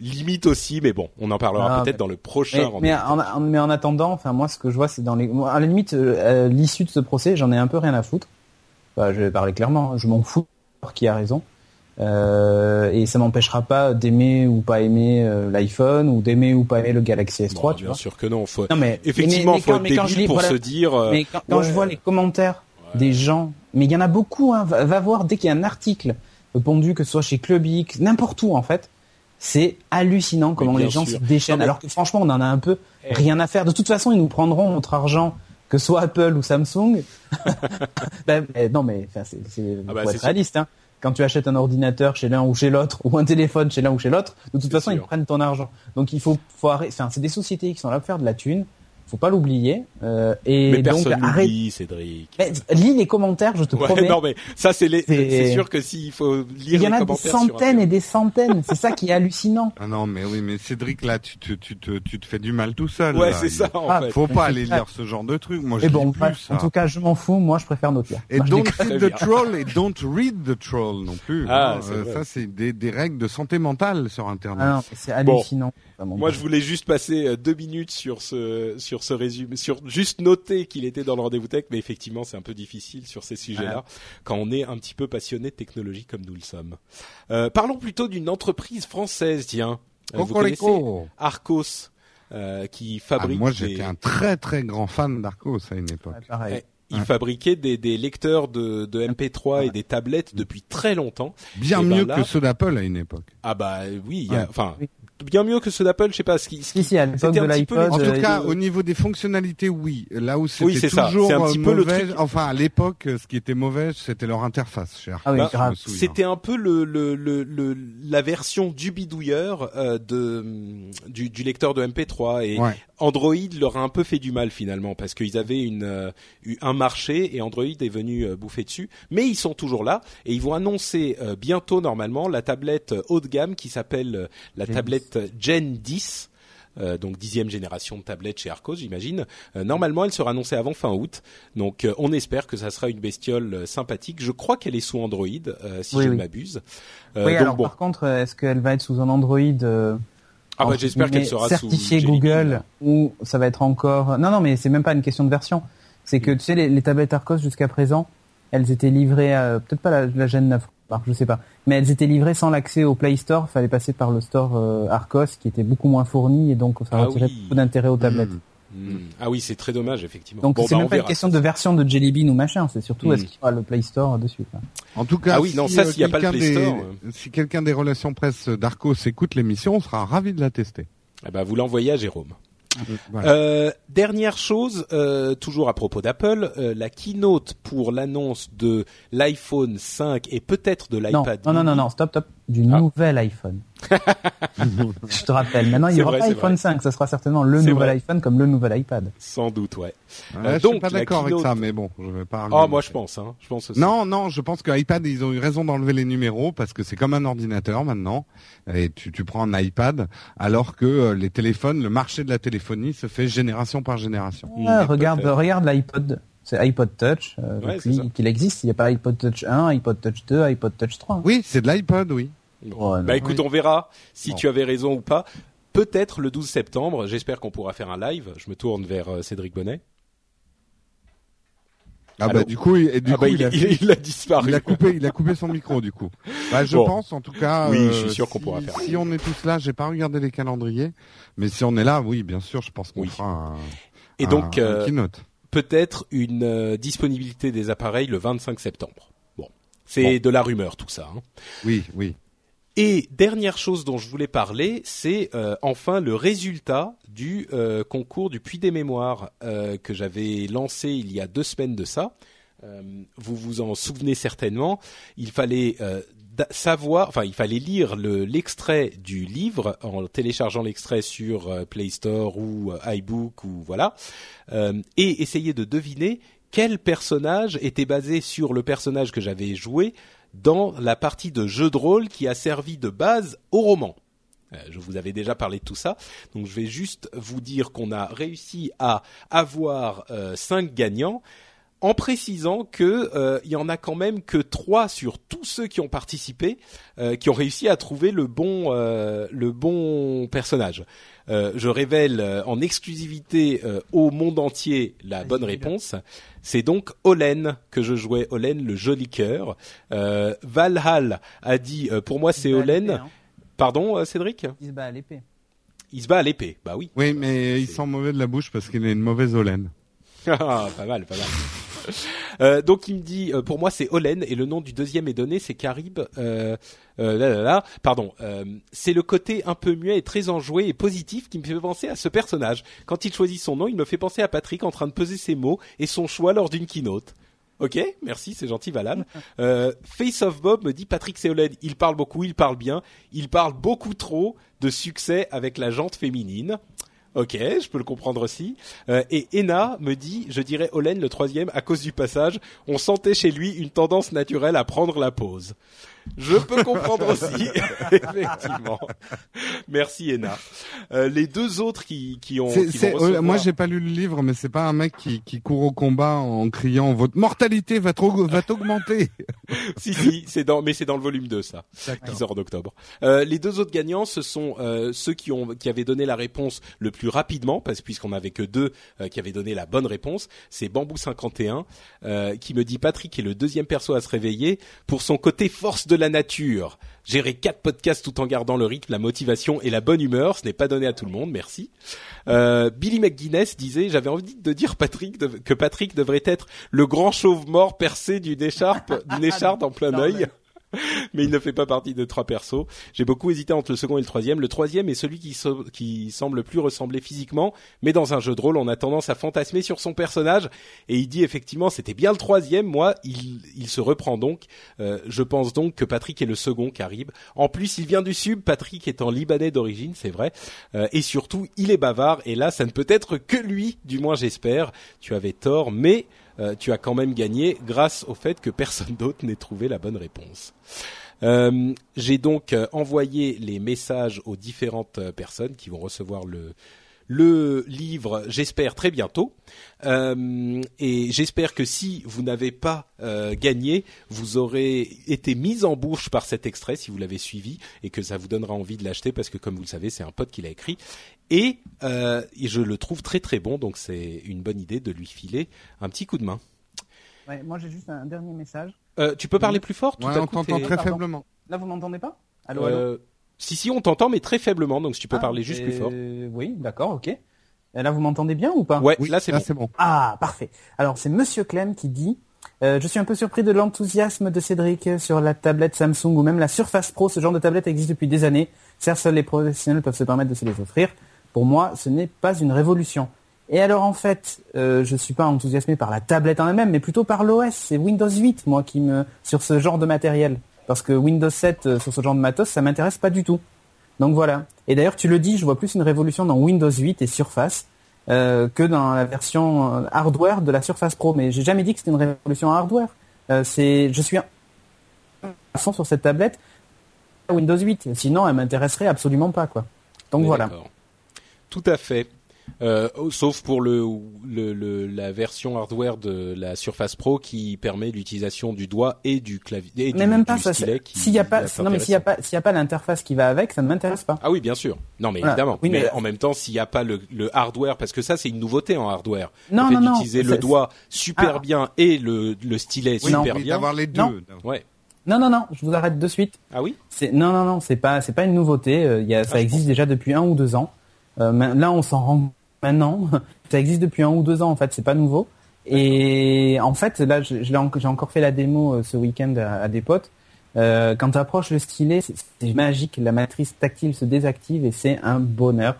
Limite aussi, mais bon, on en parlera Ah, peut-être mais- dans le prochain Mais, rendez-vous. mais, en, mais en attendant, enfin moi ce que je vois c'est dans les, à la limite euh, euh, l'issue de ce procès, j'en ai un peu rien à foutre. Enfin, je vais parler clairement, je m'en fous qui a raison. Euh, et ça m'empêchera pas d'aimer ou pas aimer euh, l'iPhone ou d'aimer ou pas aimer le Galaxy S3, Bon, tu bien vois. sûr que non. Faut... Non mais Effectivement, mais, mais faut quand, être débile lis, pour voilà, se dire. euh, mais quand, quand ouais. je vois les commentaires des gens, mais il y en a beaucoup, hein, va, va voir dès qu'il y a un article pondu, que ce soit chez Club X, n'importe où en fait, c'est hallucinant comment les gens sûr. se déchaînent. Non, Alors que franchement, on en a un peu Eh. rien à faire. De toute façon, ils nous prendront notre argent, que ce soit Apple ou Samsung. Ben, non, mais enfin, c'est, c'est Ah bah, réaliste. Hein. Quand tu achètes un ordinateur chez l'un ou chez l'autre, ou un téléphone chez l'un ou chez l'autre, de toute façon, sûr. ils prennent ton argent. Donc il faut, faut arrêter. Enfin, c'est des sociétés qui sont là pour faire de la thune. Faut pas l'oublier. Euh, et mais donc personne arrête. n'oublie, Cédric. Mais lis les commentaires, je te Ouais, promets. non mais ça c'est les. C'est- C'est sûr que s'il faut lire Il y en a des centaines et des centaines. C'est ça qui est hallucinant. Ah non, mais oui, mais Cédric, là, tu te, tu te, tu te fais du mal tout seul. Ouais, c'est ça en Ah, fait. Faut pas aller c'est lire ce genre de truc. Moi, je Et bon, lis plus bref, ça. en tout cas, je m'en fous. Moi, je préfère notre Et Moi, je don't Très the troll et don't read the troll non plus. Ah, Euh, ça, c'est des, des règles de santé mentale sur Internet. Ah c'est hallucinant. Moi, je voulais juste passer euh, deux minutes sur ce sur ce résumé, sur juste noter qu'il était dans le rendez-vous tech, mais effectivement, c'est un peu difficile sur ces sujets-là quand on est un petit peu passionné de technologie comme nous le sommes. Euh, parlons plutôt d'une entreprise française, tiens. Euh, vous connaissez. Arcos, euh, qui Ah, fabrique moi, des- j'étais un très très grand fan d'Arcos à une époque. Ouais, pareil. Eh, Il Ouais. fabriquait des, des lecteurs de, de MP3 et des tablettes depuis très longtemps. Bien Et ben mieux là- que ceux d'Apple à une époque. Ah bah oui, enfin Oui. Bien mieux que ceux d'Apple, je sais pas ce qui. Ce qui Si, si, c'était de un petit peu l'iPod, En euh, tout cas, au niveau des fonctionnalités, oui. Là où c'était Oui, c'est ça. toujours C'est un petit euh, peu le truc- enfin à l'époque, euh, ce qui était mauvais, c'était leur interface. Cher. Ah oui, Bah, grave. C'était un peu le, le, le, le- la version du bidouilleur euh, de du, du lecteur de MP3 et Ouais. Android leur a un peu fait du mal finalement parce qu'ils avaient une euh, eu un marché et Android est venu euh, bouffer dessus. Mais ils sont toujours là et ils vont annoncer euh, bientôt normalement la tablette euh, haut de gamme qui s'appelle euh, la Gen tablette Gen 10. euh, donc dixième génération de tablette chez Arcos, j'imagine. Euh, normalement, elle sera annoncée avant fin août, donc euh, on espère que ça sera une bestiole sympathique. Je crois qu'elle est sous Android, si Oui, je ne oui. m'abuse. Oui, donc alors bon, par contre, est-ce qu'elle va être sous un Android ah bah j'espère qu'elle sera sous. Google ou ça va être encore Non non, mais c'est même pas une question de version. C'est que tu sais les, les tablettes Arcos jusqu'à présent, elles étaient livrées à peut-être pas la, la Gen 9, alors, je sais pas, mais elles étaient livrées sans l'accès au Play Store, fallait passer par le store euh, Arcos qui était beaucoup moins fourni et donc ça Ah retirait oui. beaucoup d'intérêt aux tablettes. Mmh. Hmm. Ah oui, c'est très dommage effectivement. Donc Bon, c'est bah, même pas une question de version de Jelly Bean ou machin, c'est surtout Mm. est-ce qu'il y aura le Play Store dessus. quoi. En tout cas, Ah oui, non, ça, euh, s'il y a pas le quelqu'un Play des- Store, si quelqu'un des relations presse d'Arcos écoute l'émission, on sera ravi de la tester. Eh ben, vous l'envoyez à Jérôme. Voilà. Euh, dernière chose, euh, toujours à propos d'Apple, euh, la keynote pour l'annonce de l'iPhone 5 et peut-être de l'iPad. non, non, non, non, stop, stop, du Ah. nouvel iPhone. Je te rappelle, maintenant il C'est y aura vrai, pas iPhone vrai. 5, ça sera certainement le nouvel vrai. iPhone comme le nouvel iPad. Sans doute, ouais. Ouais, euh, je donc, suis pas d'accord avec ça, mais bon, je vais pas. Oh, argumenter. moi je pense, hein. Je pense aussi. Non, non, je pense que iPad, ils ont eu raison d'enlever les numéros parce que c'est comme un ordinateur maintenant. Et tu, tu prends un iPad, alors que euh, les téléphones, le marché de la téléphonie se fait génération par génération. Ah, regarde, regarde l'iPod. C'est iPod Touch, euh, Ouais, qu'il existe. Il n'y a pas iPod Touch 1, iPod Touch 2, iPod Touch 3. Oui, c'est de l'iPod, oui. Non. bah écoute, on verra si tu avais raison ou pas. Peut-être le 12 septembre. J'espère qu'on pourra faire un live. Je me tourne vers euh, Cédric Bonnet. Ah bah du coup, il, du ah coup, bah, il, a, il, il a disparu. il a coupé, il a coupé son micro du coup. Bah, je Bon. pense en tout cas. Oui, euh, je suis sûr qu'on pourra faire. Si on est tous là, j'ai pas regardé les calendriers, mais si on est là, oui, bien sûr, je pense qu'on Oui. fera un, Et un- donc un euh, peut-être une euh, disponibilité des appareils le 25 septembre. Bon, c'est de la rumeur tout ça. hein. Oui, oui. Et dernière chose dont je voulais parler, c'est euh, enfin le résultat du euh, concours du Puits des Mémoires euh, que j'avais lancé il y a deux semaines de ça. Vous vous en souvenez certainement. Il fallait savoir, enfin il fallait lire le- l'extrait du livre en téléchargeant l'extrait sur Play Store ou iBook ou voilà, et essayer de deviner quel personnage était basé sur le personnage que j'avais joué dans la partie de jeu de rôle qui a servi de base au roman. Euh, Je vous avais déjà parlé de tout ça, donc je vais juste vous dire qu'on a réussi à avoir euh, cinq gagnants, en précisant que euh, il y en a quand même que trois sur tous ceux qui ont participé euh, qui ont réussi à trouver le bon le bon personnage. Euh, je révèle euh, en exclusivité euh, au monde entier la bonne réponse. C'est donc Olen que je jouais, Olen le joli cœur. Euh, Valhall a dit euh, pour moi c'est Olen. hein. Pardon euh, Cédric? Il se bat à l'épée. Il se bat à l'épée. Bah oui. Oui, mais il sent mauvais de la bouche parce qu'il a une mauvaise holaine. Ah, pas mal, pas mal. Euh, donc il me dit, euh, pour moi c'est Olen et le nom du deuxième est donné, c'est Carib. Euh, euh, là, là, là. Pardon, c'est le côté un peu muet et très enjoué et positif qui me fait penser à ce personnage. Quand il choisit son nom, il me fait penser à Patrick en train de peser ses mots et son choix lors d'une keynote. Ok, merci, c'est gentil Valal. Euh, Face of Bob me dit Patrick c'est Olen, il parle beaucoup, il parle bien, il parle beaucoup trop de succès avec la jante féminine. Ok, je peux le comprendre aussi. Euh, et Ena me dit, je dirais Olen le troisième à cause du passage. On sentait chez lui une tendance naturelle à prendre la pause. Je peux comprendre aussi, effectivement. Merci Ena. Euh, les deux autres qui, qui ont, qui vont euh, recevoir- moi, j'ai pas lu le livre, mais c'est pas un mec qui, qui court au combat en criant votre mortalité va trop va t'augmenter. si si, c'est dans, mais c'est dans le volume 2 ça. qui sort en octobre. Euh, les deux autres gagnants, ce sont euh, ceux qui ont qui avaient donné la réponse le plus rapidement, parce puisqu'on n'avait que deux qui avaient donné la bonne réponse. C'est Bambou 51 euh, qui me dit Patrick est le deuxième perso à se réveiller pour son côté force de la nature. Gérer quatre podcasts tout en gardant le rythme, la motivation et la bonne humeur, ce n'est pas donné à tout le monde. Merci. Euh, Billy McGuinness disait j'avais envie de dire Patrick de- que Patrick devrait être le grand chauve mort percé d'une écharpe d'une écharpe en plein œil mais- il ne fait pas partie de trois persos. J'ai beaucoup hésité entre le second et le troisième. Le troisième est celui qui, semble plus ressembler physiquement, mais dans un jeu de rôle, on a tendance à fantasmer sur son personnage. Et il dit effectivement, c'était bien le troisième. Moi, il, se reprend donc. Euh, je pense donc que Patrick est le second Carib. En plus, il vient du sud. Patrick étant libanais d'origine, c'est vrai. Euh, et surtout, il est bavard. Et là, ça ne peut être que lui, du moins j'espère. Tu avais tort, mais euh, tu as quand même gagné grâce au fait que personne d'autre n'ait trouvé la bonne réponse. Euh, J'ai donc euh, envoyé les messages aux différentes euh, personnes qui vont recevoir le le livre, j'espère très bientôt. Euh, et j'espère que si vous n'avez pas euh, gagné, vous aurez été mis en bouche par cet extrait si vous l'avez suivi et que ça vous donnera envie de l'acheter parce que comme vous le savez, c'est un pote qui l'a écrit et, euh, et je le trouve très très bon. Donc c'est une bonne idée de lui filer un petit coup de main. Ouais, moi j'ai juste un dernier message. Euh, tu peux parler plus fort tout Ouais, à on coup, t'entend très Pardon. faiblement. Là vous m'entendez pas? Allô, allô? Euh, si si, on t'entend mais très faiblement. Donc si tu peux Ah, parler juste plus fort. Oui, d'accord, ok. Et là vous m'entendez bien ou pas? Ouais, Oui, là c'est bon. Ah, parfait. Alors, c'est Monsieur Clem qui dit euh, Je suis un peu surpris de l'enthousiasme de Cédric sur la tablette Samsung ou même la Surface Pro. Ce genre de tablette existe depuis des années. Certes, seuls les professionnels peuvent se permettre de se les offrir. Pour moi, ce n'est pas une révolution. Et alors, en fait, euh, je suis pas enthousiasmé par la tablette en elle-même, mais plutôt par l'OS. C'est Windows 8, moi, qui me sur ce genre de matériel. Parce que Windows 7 euh, sur ce genre de matos, ça m'intéresse pas du tout. Donc voilà. Et d'ailleurs, tu le dis, je vois plus une révolution dans Windows 8 et Surface euh, que dans la version euh, hardware de la Surface Pro. Mais j'ai jamais dit que c'était une révolution hardware. Euh, c'est, je suis à fond sur cette tablette Windows 8. Sinon, elle m'intéresserait absolument pas, quoi. Donc voilà. Tout à fait. Euh, sauf pour le, le, le- la version hardware de la Surface Pro qui permet l'utilisation du doigt et du clavier et du, Mais même pas du ça. S'il y a pas, non mais s'il y a pas, s'il y a pas l'interface qui va avec, ça ne m'intéresse pas. Ah oui, bien sûr. Non, mais Voilà. évidemment. Oui, mais, mais- en même temps, s'il n'y a pas le, le hardware, parce que ça, c'est une nouveauté en hardware. Non, le fait non, non. d'utiliser le doigt super Ah. bien et le, le stylet Oui, super oui, bien. d'avoir les deux. Non. Ouais. Non, non, non. Je vous arrête de suite. Ah oui? C'est non, non, non. C'est pas, c'est pas une nouveauté. Euh, il y a, ça Ah, existe déjà depuis un ou deux ans. Euh, là, on s'en rend maintenant. ça existe depuis un ou deux ans. En fait, c'est pas nouveau. Et en fait, là, j'ai encore fait la démo euh, ce week-end à, à des potes. Euh, quand tu approches le stylet, c'est magique. La matrice tactile se désactive et c'est un bonheur.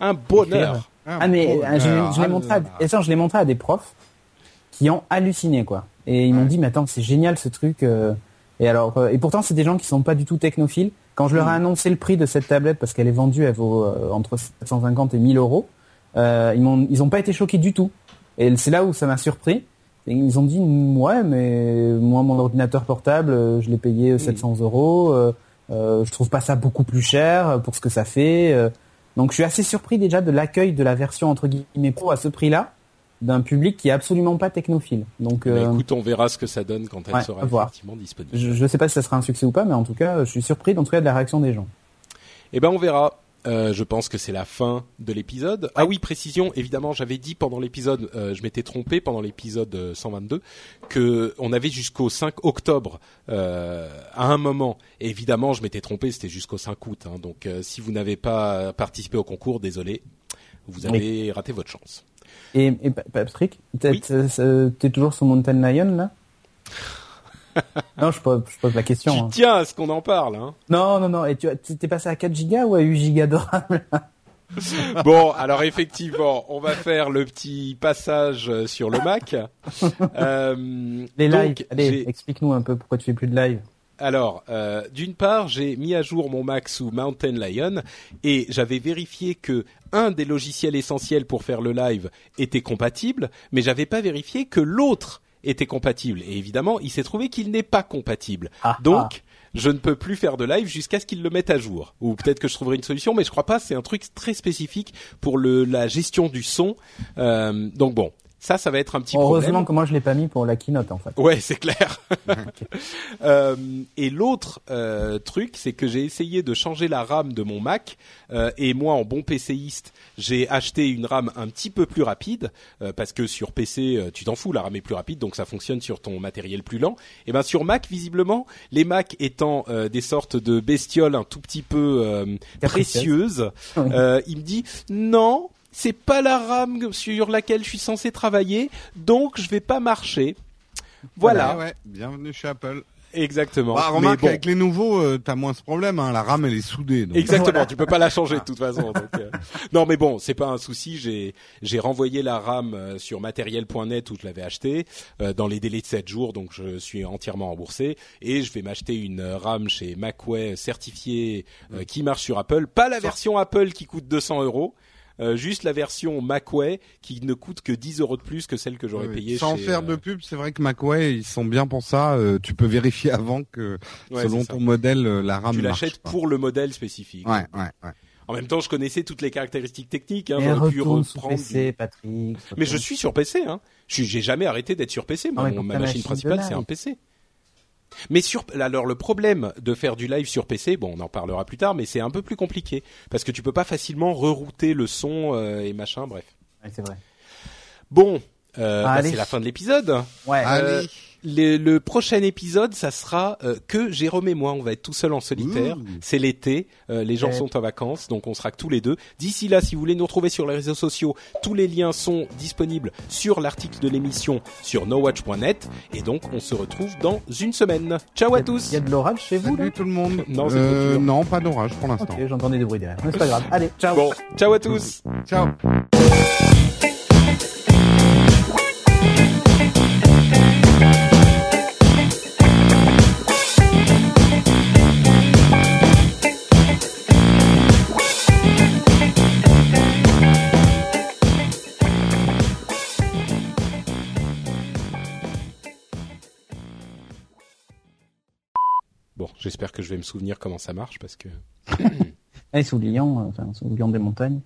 Un bonheur. Ah mais euh, je, l'ai montré, à, et ça, je l'ai montré à des profs qui ont halluciné quoi. Et ils m'ont dit mais attends c'est génial ce truc. euh. Et alors euh, et pourtant c'est des gens qui sont pas du tout technophiles. Quand je leur ai Mm. annoncé le prix de cette tablette parce qu'elle est vendue, elle vaut euh, entre 750 et 1000 euros. euh, ils m'ont ils ont pas été choqués du tout. Et c'est là où ça m'a surpris. Et ils ont dit ouais mais moi mon ordinateur portable euh, je l'ai payé 700 euros. Euh, euh, je trouve pas ça beaucoup plus cher pour ce que ça fait. euh. Donc je suis assez surpris déjà de l'accueil de la version entre guillemets pro à ce prix-là d'un public qui est absolument pas technophile. Donc Bah, euh, écoute, on verra ce que ça donne quand elle ouais, sera effectivement disponible. je, je sais pas si ça sera un succès ou pas, mais en tout cas je suis surpris en tout cas de la réaction des gens. Eh ben, on verra. Euh, je pense que c'est la fin de l'épisode. Ah oui, précision. Évidemment, j'avais dit pendant l'épisode, euh, je m'étais trompé pendant l'épisode euh, 122 que on avait jusqu'au 5 octobre euh, à un moment. Et évidemment, je m'étais trompé. C'était jusqu'au 5 août. hein. donc, euh, si vous n'avez pas participé au concours, désolé, vous avez raté votre chance. Et, et Pa- Patrick, t'es Oui. t'es- toujours sur Mountain Lion là? Non, je pose, je pose la question. Tu hein. tiens à ce qu'on en parle. Hein. Non, non, non. Et tu t'es passé à 4 gigas ou à 8 gigas de RAM Bon, alors effectivement, on va faire le petit passage euh, sur le Mac. Euh, Les lives. Allez, explique-nous un peu pourquoi tu fais plus de live. Alors, euh, d'une part, j'ai mis à jour mon Mac sous Mountain Lion et j'avais vérifié que un des logiciels essentiels pour faire le live était compatible, mais j'avais pas vérifié que l'autre était compatible. Et évidemment, il s'est trouvé qu'il n'est pas compatible. Ah, Donc, je ne peux plus faire de live jusqu'à ce qu'ils le mettent à jour. Ou peut-être que je trouverai une solution, mais je crois pas. C'est un truc très spécifique pour le, la gestion du son. Euh, donc bon, ça, ça va être un petit Heureusement problème. que moi je l'ai pas mis pour la keynote en fait. Ouais, c'est clair. Euh, et l'autre euh, truc, c'est que j'ai essayé de changer la RAM de mon Mac euh, et moi, en bon PCiste, j'ai acheté une RAM un petit peu plus rapide euh, parce que sur PC, euh, tu t'en fous, la RAM est plus rapide, donc ça fonctionne sur ton matériel plus lent. Et ben sur Mac, visiblement, les Mac étant euh, des sortes de bestioles un tout petit peu euh, précieuses, euh, il me dit non. C'est pas la RAM sur laquelle je suis censé travailler, donc je vais pas marcher. Voilà, Ouais, ouais. Bienvenue chez Apple. exactement. Bah, Mais remarque bon, avec les nouveaux, euh, t'as moins ce problème. Hein. La RAM elle est soudée. Donc. exactement. Voilà. Tu peux pas la changer de toute façon. donc, euh. Non, mais bon, c'est pas un souci. J'ai j'ai renvoyé la RAM euh, sur matériel.net où je l'avais acheté euh, dans les délais de 7 jours, donc je suis entièrement remboursé et je vais m'acheter une RAM chez Macway certifiée euh, qui marche sur Apple. Pas la version Apple qui coûte 200 euros. Euh, juste la version Macway qui ne coûte que 10 euros de plus que celle que j'aurais payée Sans chez, faire euh, de pub, c'est vrai que Macway ils sont bien pour ça. Euh, tu peux vérifier avant que ouais, selon ton modèle euh, la RAM tu l'achètes pour le modèle spécifique. Ouais, ouais, ouais. En même temps, je connaissais toutes les caractéristiques techniques. Hein, J'aurais pu reprendre. PC, du- Patrick. Mais je suis sur PC. Hein. J'ai jamais arrêté d'être sur PC. Moi, Mon- ma machine principale, c'est un PC. Mais sur alors le problème de faire du live sur PC, bon, on en parlera plus tard, mais c'est un peu plus compliqué parce que tu peux pas facilement rerouter le son euh, et machin. Bref. Ouais, c'est vrai. Bon, euh, bah, Allez. c'est la fin de l'épisode. Ouais. Allez. Le, le prochain épisode, ça sera euh, que Jérôme et moi. On va être tout seuls en solitaire. C'est l'été, euh, les gens Ouais. sont en vacances, donc on sera que tous les deux. D'ici là, si vous voulez nous retrouver sur les réseaux sociaux, tous les liens sont disponibles sur l'article de l'émission sur nowatch.net. Et donc, on se retrouve dans une semaine. Ciao à tous. Il y a de l'orage chez vous là Salut tout le monde. Non, c'est Euh, non, pas d'orage pour l'instant. Ok, j'entendais des bruits derrière. Mais c'est pas grave. Allez, ciao. Bon, ciao à tous. Ciao. J'espère que je vais me souvenir comment ça marche parce que Allez, sous Lyon, euh, enfin, sous Lyon des montagnes.